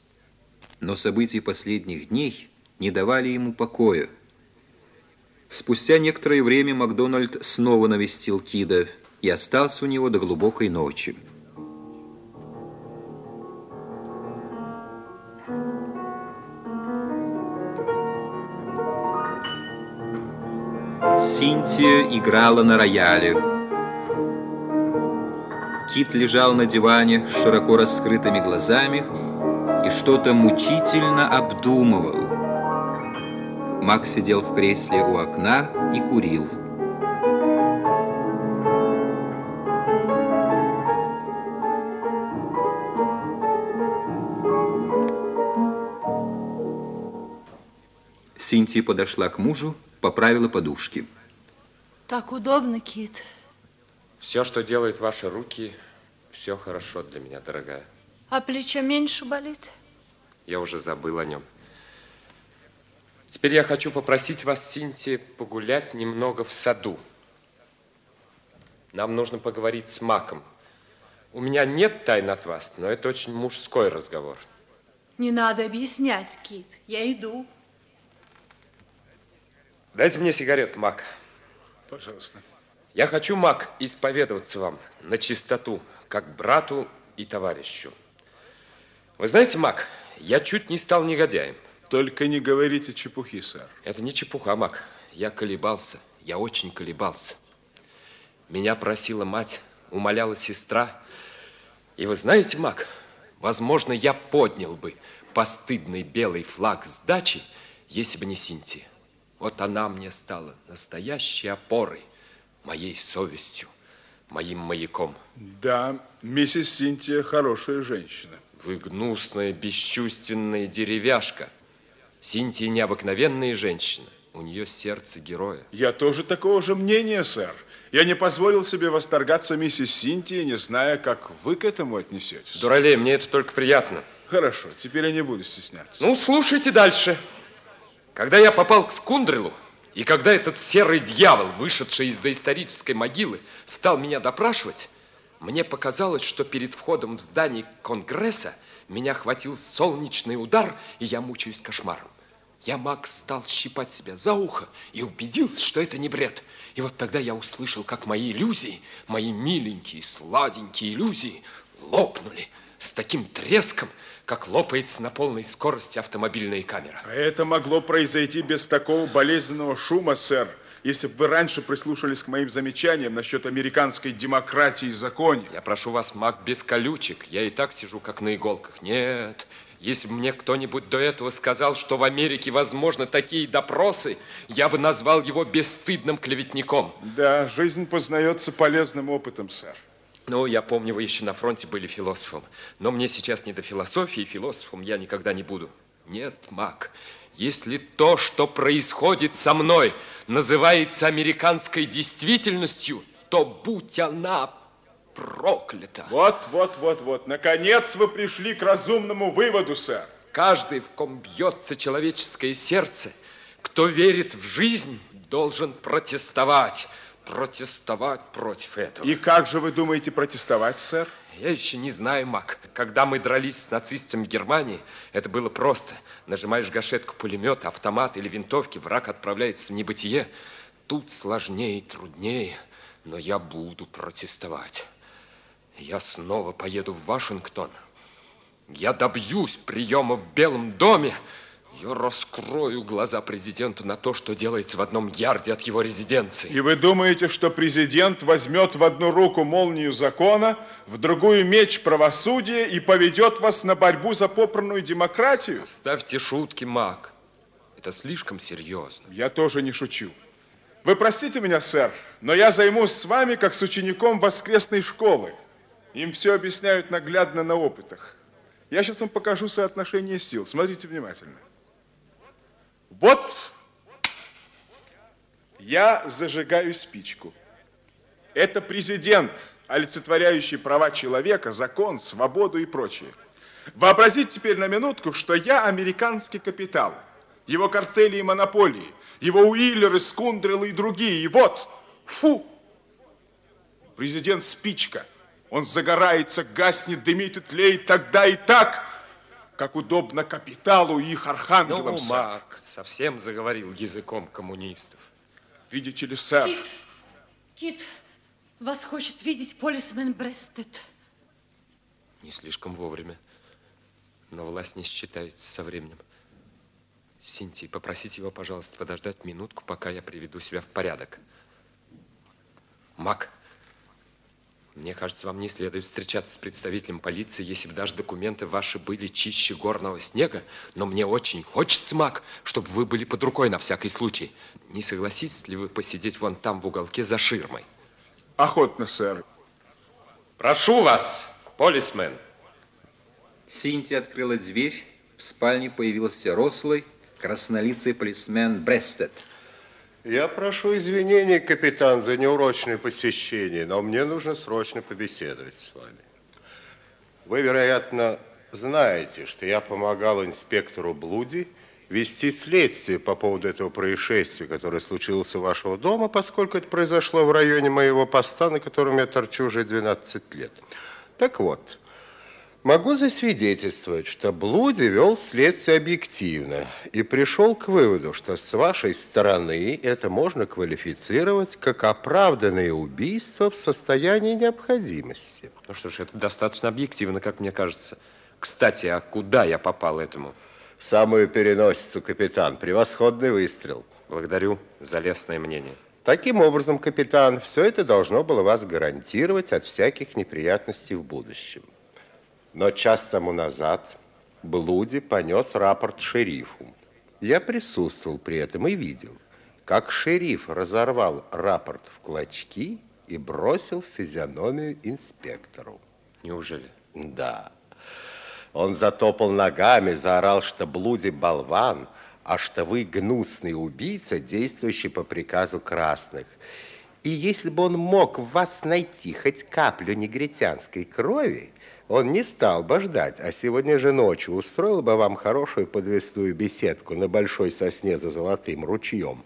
но события последних дней не давали ему покоя. Спустя некоторое время Макдональд снова навестил Кида и остался у него до глубокой ночи. Синтия играла на рояле. Кит лежал на диване с широко раскрытыми глазами и что-то мучительно обдумывал. Макс сидел в кресле у окна и курил. Синтия подошла к мужу, поправила подушки.
Так удобно, Кит.
Все, что делают ваши руки, все хорошо для меня, дорогая.
А плечо меньше болит?
Я уже забыл о нем. Теперь я хочу попросить вас, Синтия, погулять немного в саду. Нам нужно поговорить с Маком. У меня нет тайн от вас, но это очень мужской разговор.
Не надо объяснять, Кит. Я иду.
Дайте мне сигарет, Мак.
Пожалуйста.
Я хочу, Мак, исповедоваться вам на чистоту, как брату и товарищу. Вы знаете, Мак, я чуть не стал негодяем.
Только не говорите чепухи, сэр.
Это не чепуха, Мак. Я колебался, я очень колебался. Меня просила мать, умоляла сестра. И вы знаете, Мак, возможно, я поднял бы постыдный белый флаг сдачи, если бы не Синтия. Вот она мне стала настоящей опорой, моей совестью, моим маяком.
Да, миссис Синтия хорошая женщина.
Вы гнусная, бесчувственная деревяшка. Синтия необыкновенная женщина. У нее сердце героя.
Я тоже такого же мнения, сэр. Я не позволил себе восторгаться миссис Синтии, не зная, как вы к этому отнесетесь.
Дуралей, мне это только приятно.
Хорошо, теперь я не буду стесняться.
Ну, слушайте дальше. Когда я попал к Скундрелу, и когда этот серый дьявол, вышедший из доисторической могилы, стал меня допрашивать, мне показалось, что перед входом в здание Конгресса меня хватил солнечный удар, и я мучаюсь кошмаром. Я, Макс, стал щипать себя за ухо и убедился, что это не бред. И вот тогда я услышал, как мои иллюзии, мои миленькие, сладенькие иллюзии лопнули с таким треском, как лопается на полной скорости автомобильная камера.
А это могло произойти без такого болезненного шума, сэр, если бы вы раньше прислушались к моим замечаниям насчет американской демократии и законе.
Я прошу вас, Мак, без колючек. Я и так сижу, как на иголках. Нет, если бы мне кто-нибудь до этого сказал, что в Америке возможны такие допросы, я бы назвал его бесстыдным клеветником.
Да, жизнь познается полезным опытом, сэр.
Ну, я помню, вы еще на фронте были философом. Но мне сейчас не до философии, философом я никогда не буду. Нет, Мак, если то, что происходит со мной, называется американской действительностью, то будь она проклята.
Вот, вот, вот, вот. Наконец вы пришли к разумному выводу, сэр.
Каждый, в ком бьется человеческое сердце, кто верит в жизнь, должен протестовать. Протестовать против этого.
И как же вы думаете протестовать, сэр?
Я еще не знаю, Мак. Когда мы дрались с нацистами в Германии, это было просто. Нажимаешь гашетку пулемета, автомат или винтовки, враг отправляется в небытие. Тут сложнее и труднее, но я буду протестовать. Я снова поеду в Вашингтон. Я добьюсь приема в Белом доме. Я раскрою глаза президенту на то, что делается в одном ярде от его резиденции.
И вы думаете, что президент возьмет в одну руку молнию закона, в другую меч правосудия и поведет вас на борьбу за попранную демократию?
Ставьте шутки, Мак. Это слишком серьезно.
Я тоже не шучу. Вы простите меня, сэр, но я займусь с вами, как с учеником воскресной школы. Им все объясняют наглядно на опытах. Я сейчас вам покажу соотношение сил. Смотрите внимательно. Вот я зажигаю спичку. Это президент, олицетворяющий права человека, закон, свободу и прочее. Вообразите теперь на минутку, что я американский капитал, его картели и монополии, его Уиллеры, Скундрелы и другие. И вот, фу, президент спичка. Он загорается, гаснет, дымит и тлеет тогда и так, как удобно капиталу и их архангелам.
Ну, Мак совсем заговорил языком коммунистов.
Видите ли, сэр?
Кит, Кит, вас хочет видеть полисмен Брестед.
Не слишком вовремя, но власть не считается со временем. Синти, попросите его, пожалуйста, подождать минутку, пока я приведу себя в порядок. Мак, мне кажется, вам не следует встречаться с представителем полиции, если бы даже документы ваши были чище горного снега, но мне очень хочется, Мак, чтобы вы были под рукой на всякий случай. Не согласитесь ли вы посидеть вон там в уголке за ширмой?
Охотно, сэр.
Прошу вас, полисмен.
Синти открыла дверь. В спальне появился рослый, краснолицый полисмен Брестед.
Я прошу извинений, капитан, за неурочное посещение, но мне нужно срочно побеседовать с вами. Вы, вероятно, знаете, что я помогал инспектору Блуди вести следствие по поводу этого происшествия, которое случилось у вашего дома, поскольку это произошло в районе моего поста, на котором я торчу уже 12 лет. Так вот, могу засвидетельствовать, что Блуди вел следствие объективно и пришел к выводу, что с вашей стороны это можно квалифицировать как оправданное убийство в состоянии необходимости.
Ну что ж, это достаточно объективно, как мне кажется. Кстати, а куда я попал этому?
В самую переносицу, капитан. Превосходный выстрел.
Благодарю за лестное мнение.
Таким образом, капитан, все это должно было вас гарантировать от всяких неприятностей в будущем. Но час тому назад Блуди понес рапорт шерифу. Я присутствовал при этом и видел, как шериф разорвал рапорт в клочки и бросил в физиономию инспектору.
Неужели?
Да. Он затопал ногами, заорал, что Блуди болван, а что вы гнусный убийца, действующий по приказу красных. И если бы он мог в вас найти хоть каплю негритянской крови, он не стал бы ждать, а сегодня же ночью устроил бы вам хорошую подвесную беседку на большой сосне за золотым ручьем.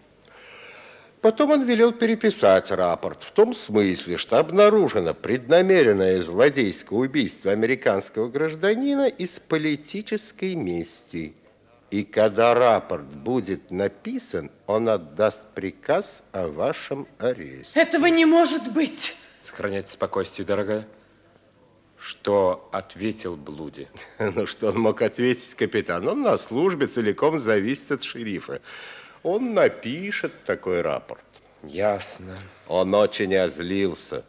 Потом он велел переписать рапорт в том смысле, что обнаружено преднамеренное злодейское убийство американского гражданина из политической мести. И когда рапорт будет написан, он отдаст приказ о вашем аресте.
Этого не может быть.
Сохраняйте спокойствие, дорогая. Что ответил Блуди?
Ну, что он мог ответить, капитан? Он на службе целиком зависит от шерифа. Он напишет такой рапорт.
Ясно.
Он очень озлился.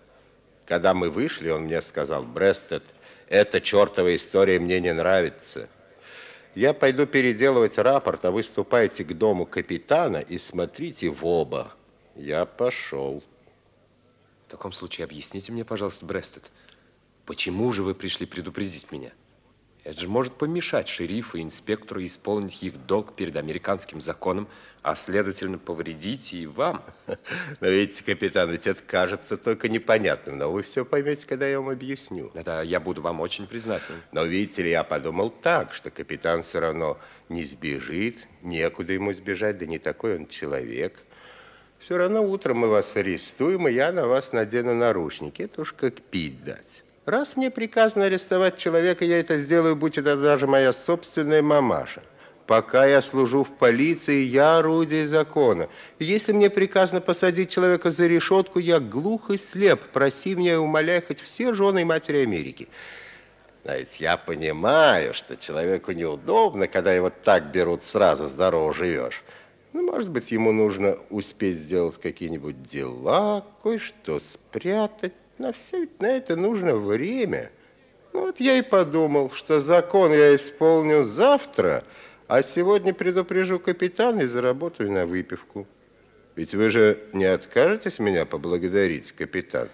Когда мы вышли, он мне сказал, Брестед, эта чертова история мне не нравится. Я пойду переделывать рапорт, а вы ступайте к дому капитана и смотрите в оба. Я пошел.
В таком случае объясните мне, пожалуйста, Брестед, почему же вы пришли предупредить меня? Это же может помешать шерифу и инспектору исполнить их долг перед американским законом, а следовательно повредить и вам.
Но видите, капитан, ведь это кажется только непонятным, но вы все поймете, когда я вам объясню.
Да, я буду вам очень признателен.
Но видите ли, я подумал так, что капитан все равно не сбежит, некуда ему сбежать, да не такой он человек. Все равно утром мы вас арестуем, и я на вас надену наручники. Это уж как пить дать. Раз мне приказано арестовать человека, я это сделаю, будь это даже моя собственная мамаша. Пока я служу в полиции, я орудие закона. Если мне приказано посадить человека за решетку, я глух и слеп. Проси меня и умоляй хоть все жены и матери Америки. Знаете, я понимаю, что человеку неудобно, когда его так берут сразу, здорово живешь. Ну, может быть, ему нужно успеть сделать какие-нибудь дела, кое-что спрятать. На все ведь на это нужно время. Вот я и подумал, что закон я исполню завтра, а сегодня предупрежу капитана и заработаю на выпивку. Ведь вы же не откажетесь меня поблагодарить, капитан?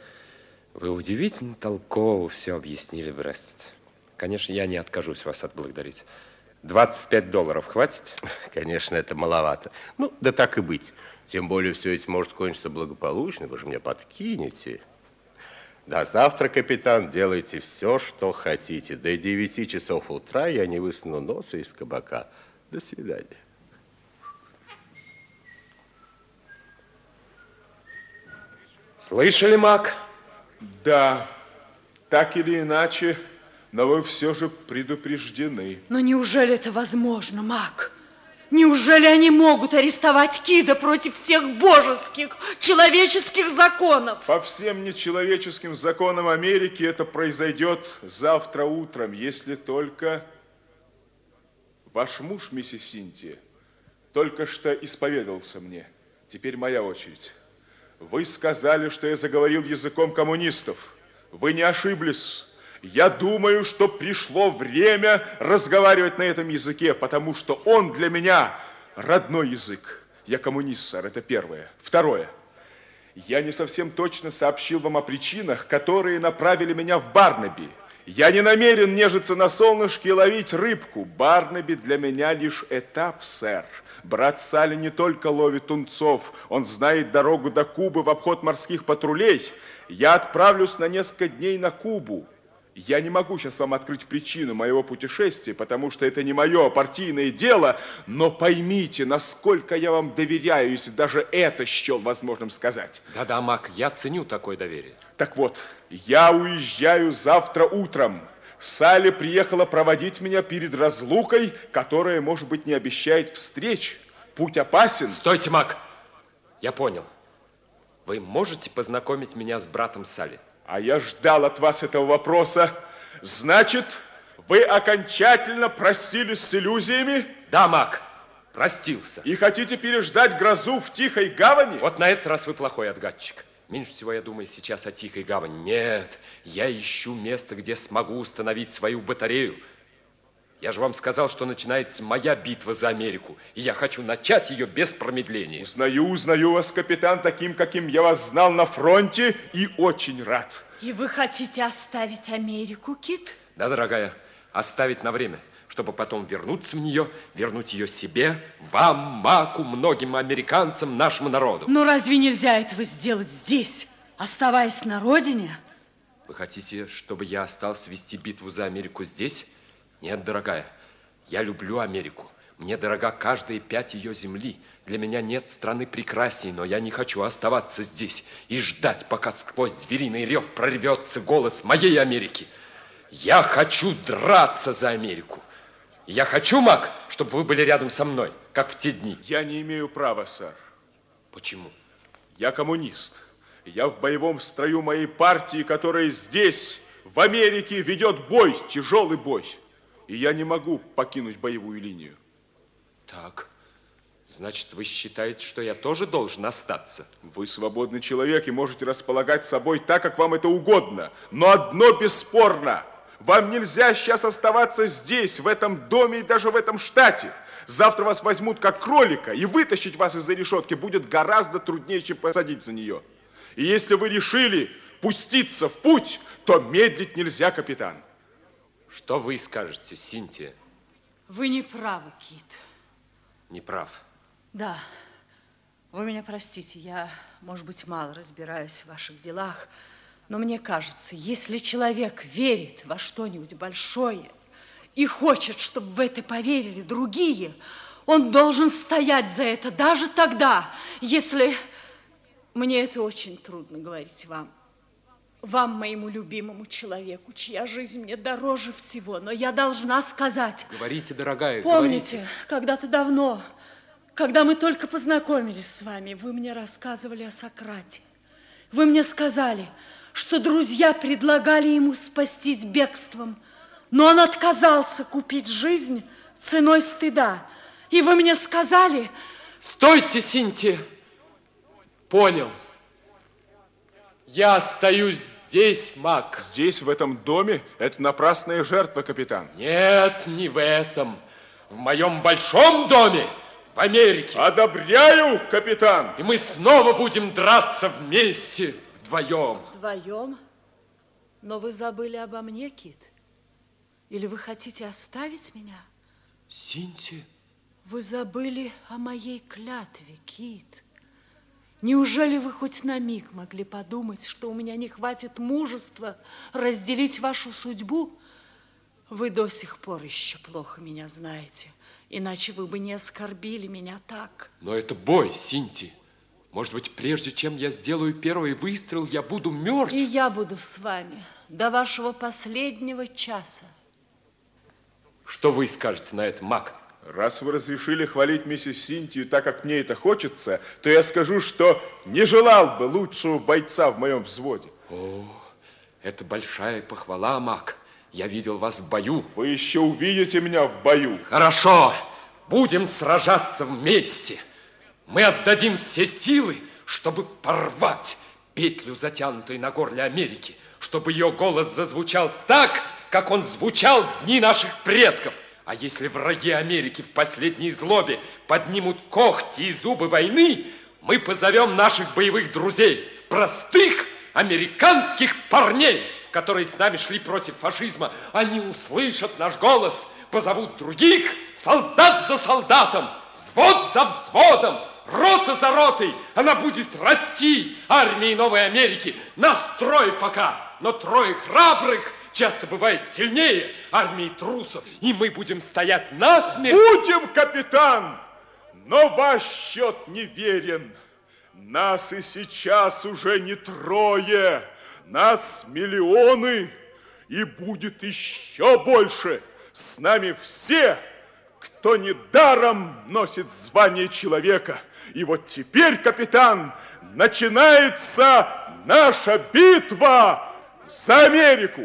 Вы удивительно толково все объяснили, Брестед. Конечно, я не откажусь вас отблагодарить. 25 долларов хватит?
Конечно, это маловато. Ну, да так и быть. Тем более все это может кончиться благополучно, вы же мне подкинете. До завтра, капитан, делайте все, что хотите. До 9 часов утра я не высуну носа из кабака. До свидания.
Слышали, Мак?
Да, так или иначе, но вы все же предупреждены.
Но неужели это возможно, Мак? Неужели они могут арестовать Кида против всех божеских, человеческих законов?
По всем нечеловеческим законам Америки это произойдет завтра утром, если только ваш муж, миссис Синтия, только что исповедался мне. Теперь моя очередь. Вы сказали, что я заговорил языком коммунистов. Вы не ошиблись. Я думаю, что пришло время разговаривать на этом языке, потому что он для меня родной язык. Я коммунист, сэр, это первое. Второе. Я не совсем точно сообщил вам о причинах, которые направили меня в Барнаби. Я не намерен нежиться на солнышке и ловить рыбку. Барнаби для меня лишь этап, сэр. Брат Салли не только ловит тунцов, он знает дорогу до Кубы в обход морских патрулей. Я отправлюсь на несколько дней на Кубу. Я не могу сейчас вам открыть причину моего путешествия, потому что это не мое партийное дело, но поймите, насколько я вам доверяю, если даже это счел возможным сказать.
Да-да, Мак, я ценю такое доверие.
Так вот, я уезжаю завтра утром. Салли приехала проводить меня перед разлукой, которая, может быть, не обещает встреч. Путь опасен.
Стойте, Мак. Я понял. Вы можете познакомить меня с братом Салли?
А я ждал от вас этого вопроса. Значит, вы окончательно простились с иллюзиями?
Да, Мак, простился.
И хотите переждать грозу в Тихой Гавани?
Вот на этот раз вы плохой отгадчик. Меньше всего я думаю сейчас о Тихой Гавани. Нет, я ищу место, где смогу установить свою батарею. Я же вам сказал, что начинается моя битва за Америку, и я хочу начать ее без промедления.
Узнаю, узнаю вас, капитан, таким, каким я вас знал на фронте, и очень рад.
И вы хотите оставить Америку, Кит?
Да, дорогая, оставить на время, чтобы потом вернуться в нее, вернуть ее себе, вам, Маку, многим американцам, нашему народу.
Но разве нельзя этого сделать здесь, оставаясь на родине?
Вы хотите, чтобы я остался вести битву за Америку здесь? Нет, дорогая, я люблю Америку. Мне дорога каждая пять ее земли. Для меня нет страны прекрасней, но я не хочу оставаться здесь и ждать, пока сквозь звериный рев прорвется голос моей Америки. Я хочу драться за Америку. Я хочу, Мак, чтобы вы были рядом со мной, как в те дни.
Я не имею права, сэр.
Почему?
Я коммунист. Я в боевом строю моей партии, которая здесь, в Америке, ведет бой, тяжелый бой и я не могу покинуть боевую линию.
Так, значит, вы считаете, что я тоже должен остаться?
Вы свободный человек и можете располагать собой так, как вам это угодно. Но одно бесспорно. Вам нельзя сейчас оставаться здесь, в этом доме и даже в этом штате. Завтра вас возьмут как кролика, и вытащить вас из-за решетки будет гораздо труднее, чем посадить за нее. И если вы решили пуститься в путь, то медлить нельзя, капитан.
Что вы скажете, Синтия?
Вы не правы, Кит.
Не прав.
Да. Вы меня простите, я, может быть, мало разбираюсь в ваших делах, но мне кажется, если человек верит во что-нибудь большое и хочет, чтобы в это поверили другие, он должен стоять за это даже тогда, если... Мне это очень трудно говорить вам вам, моему любимому человеку, чья жизнь мне дороже всего, но я должна сказать...
Говорите, дорогая,
Помните, когда-то давно, когда мы только познакомились с вами, вы мне рассказывали о Сократе. Вы мне сказали, что друзья предлагали ему спастись бегством, но он отказался купить жизнь ценой стыда. И вы мне сказали...
Стойте, Синтия! Понял. Я остаюсь здесь, Мак.
Здесь, в этом доме? Это напрасная жертва, капитан.
Нет, не в этом. В моем большом доме, в Америке.
Одобряю, капитан.
И мы снова будем драться вместе, вдвоем.
Вдвоем? Но вы забыли обо мне, Кит? Или вы хотите оставить меня?
Синти.
Вы забыли о моей клятве, Кит. Неужели вы хоть на миг могли подумать, что у меня не хватит мужества разделить вашу судьбу? Вы до сих пор еще плохо меня знаете, иначе вы бы не оскорбили меня так.
Но это бой, Синти. Может быть, прежде чем я сделаю первый выстрел, я буду мертв?
И я буду с вами до вашего последнего часа.
Что вы скажете на это, Мак?
Раз вы разрешили хвалить миссис Синтию так, как мне это хочется, то я скажу, что не желал бы лучшего бойца в моем взводе.
О, это большая похвала, Мак. Я видел вас в бою.
Вы еще увидите меня в бою.
Хорошо, будем сражаться вместе. Мы отдадим все силы, чтобы порвать петлю, затянутую на горле Америки, чтобы ее голос зазвучал так, как он звучал в дни наших предков. А если враги Америки в последней злобе поднимут когти и зубы войны, мы позовем наших боевых друзей, простых американских парней, которые с нами шли против фашизма. Они услышат наш голос, позовут других, солдат за солдатом, взвод за взводом, рота за ротой. Она будет расти, армии Новой Америки. Нас трое пока, но трое храбрых,
часто бывает сильнее армии трусов, и мы будем стоять насмерть.
Будем, капитан, но ваш счет неверен. Нас и сейчас уже не трое, нас миллионы, и будет еще больше. С нами все, кто недаром носит звание человека. И вот теперь, капитан, начинается наша битва за Америку.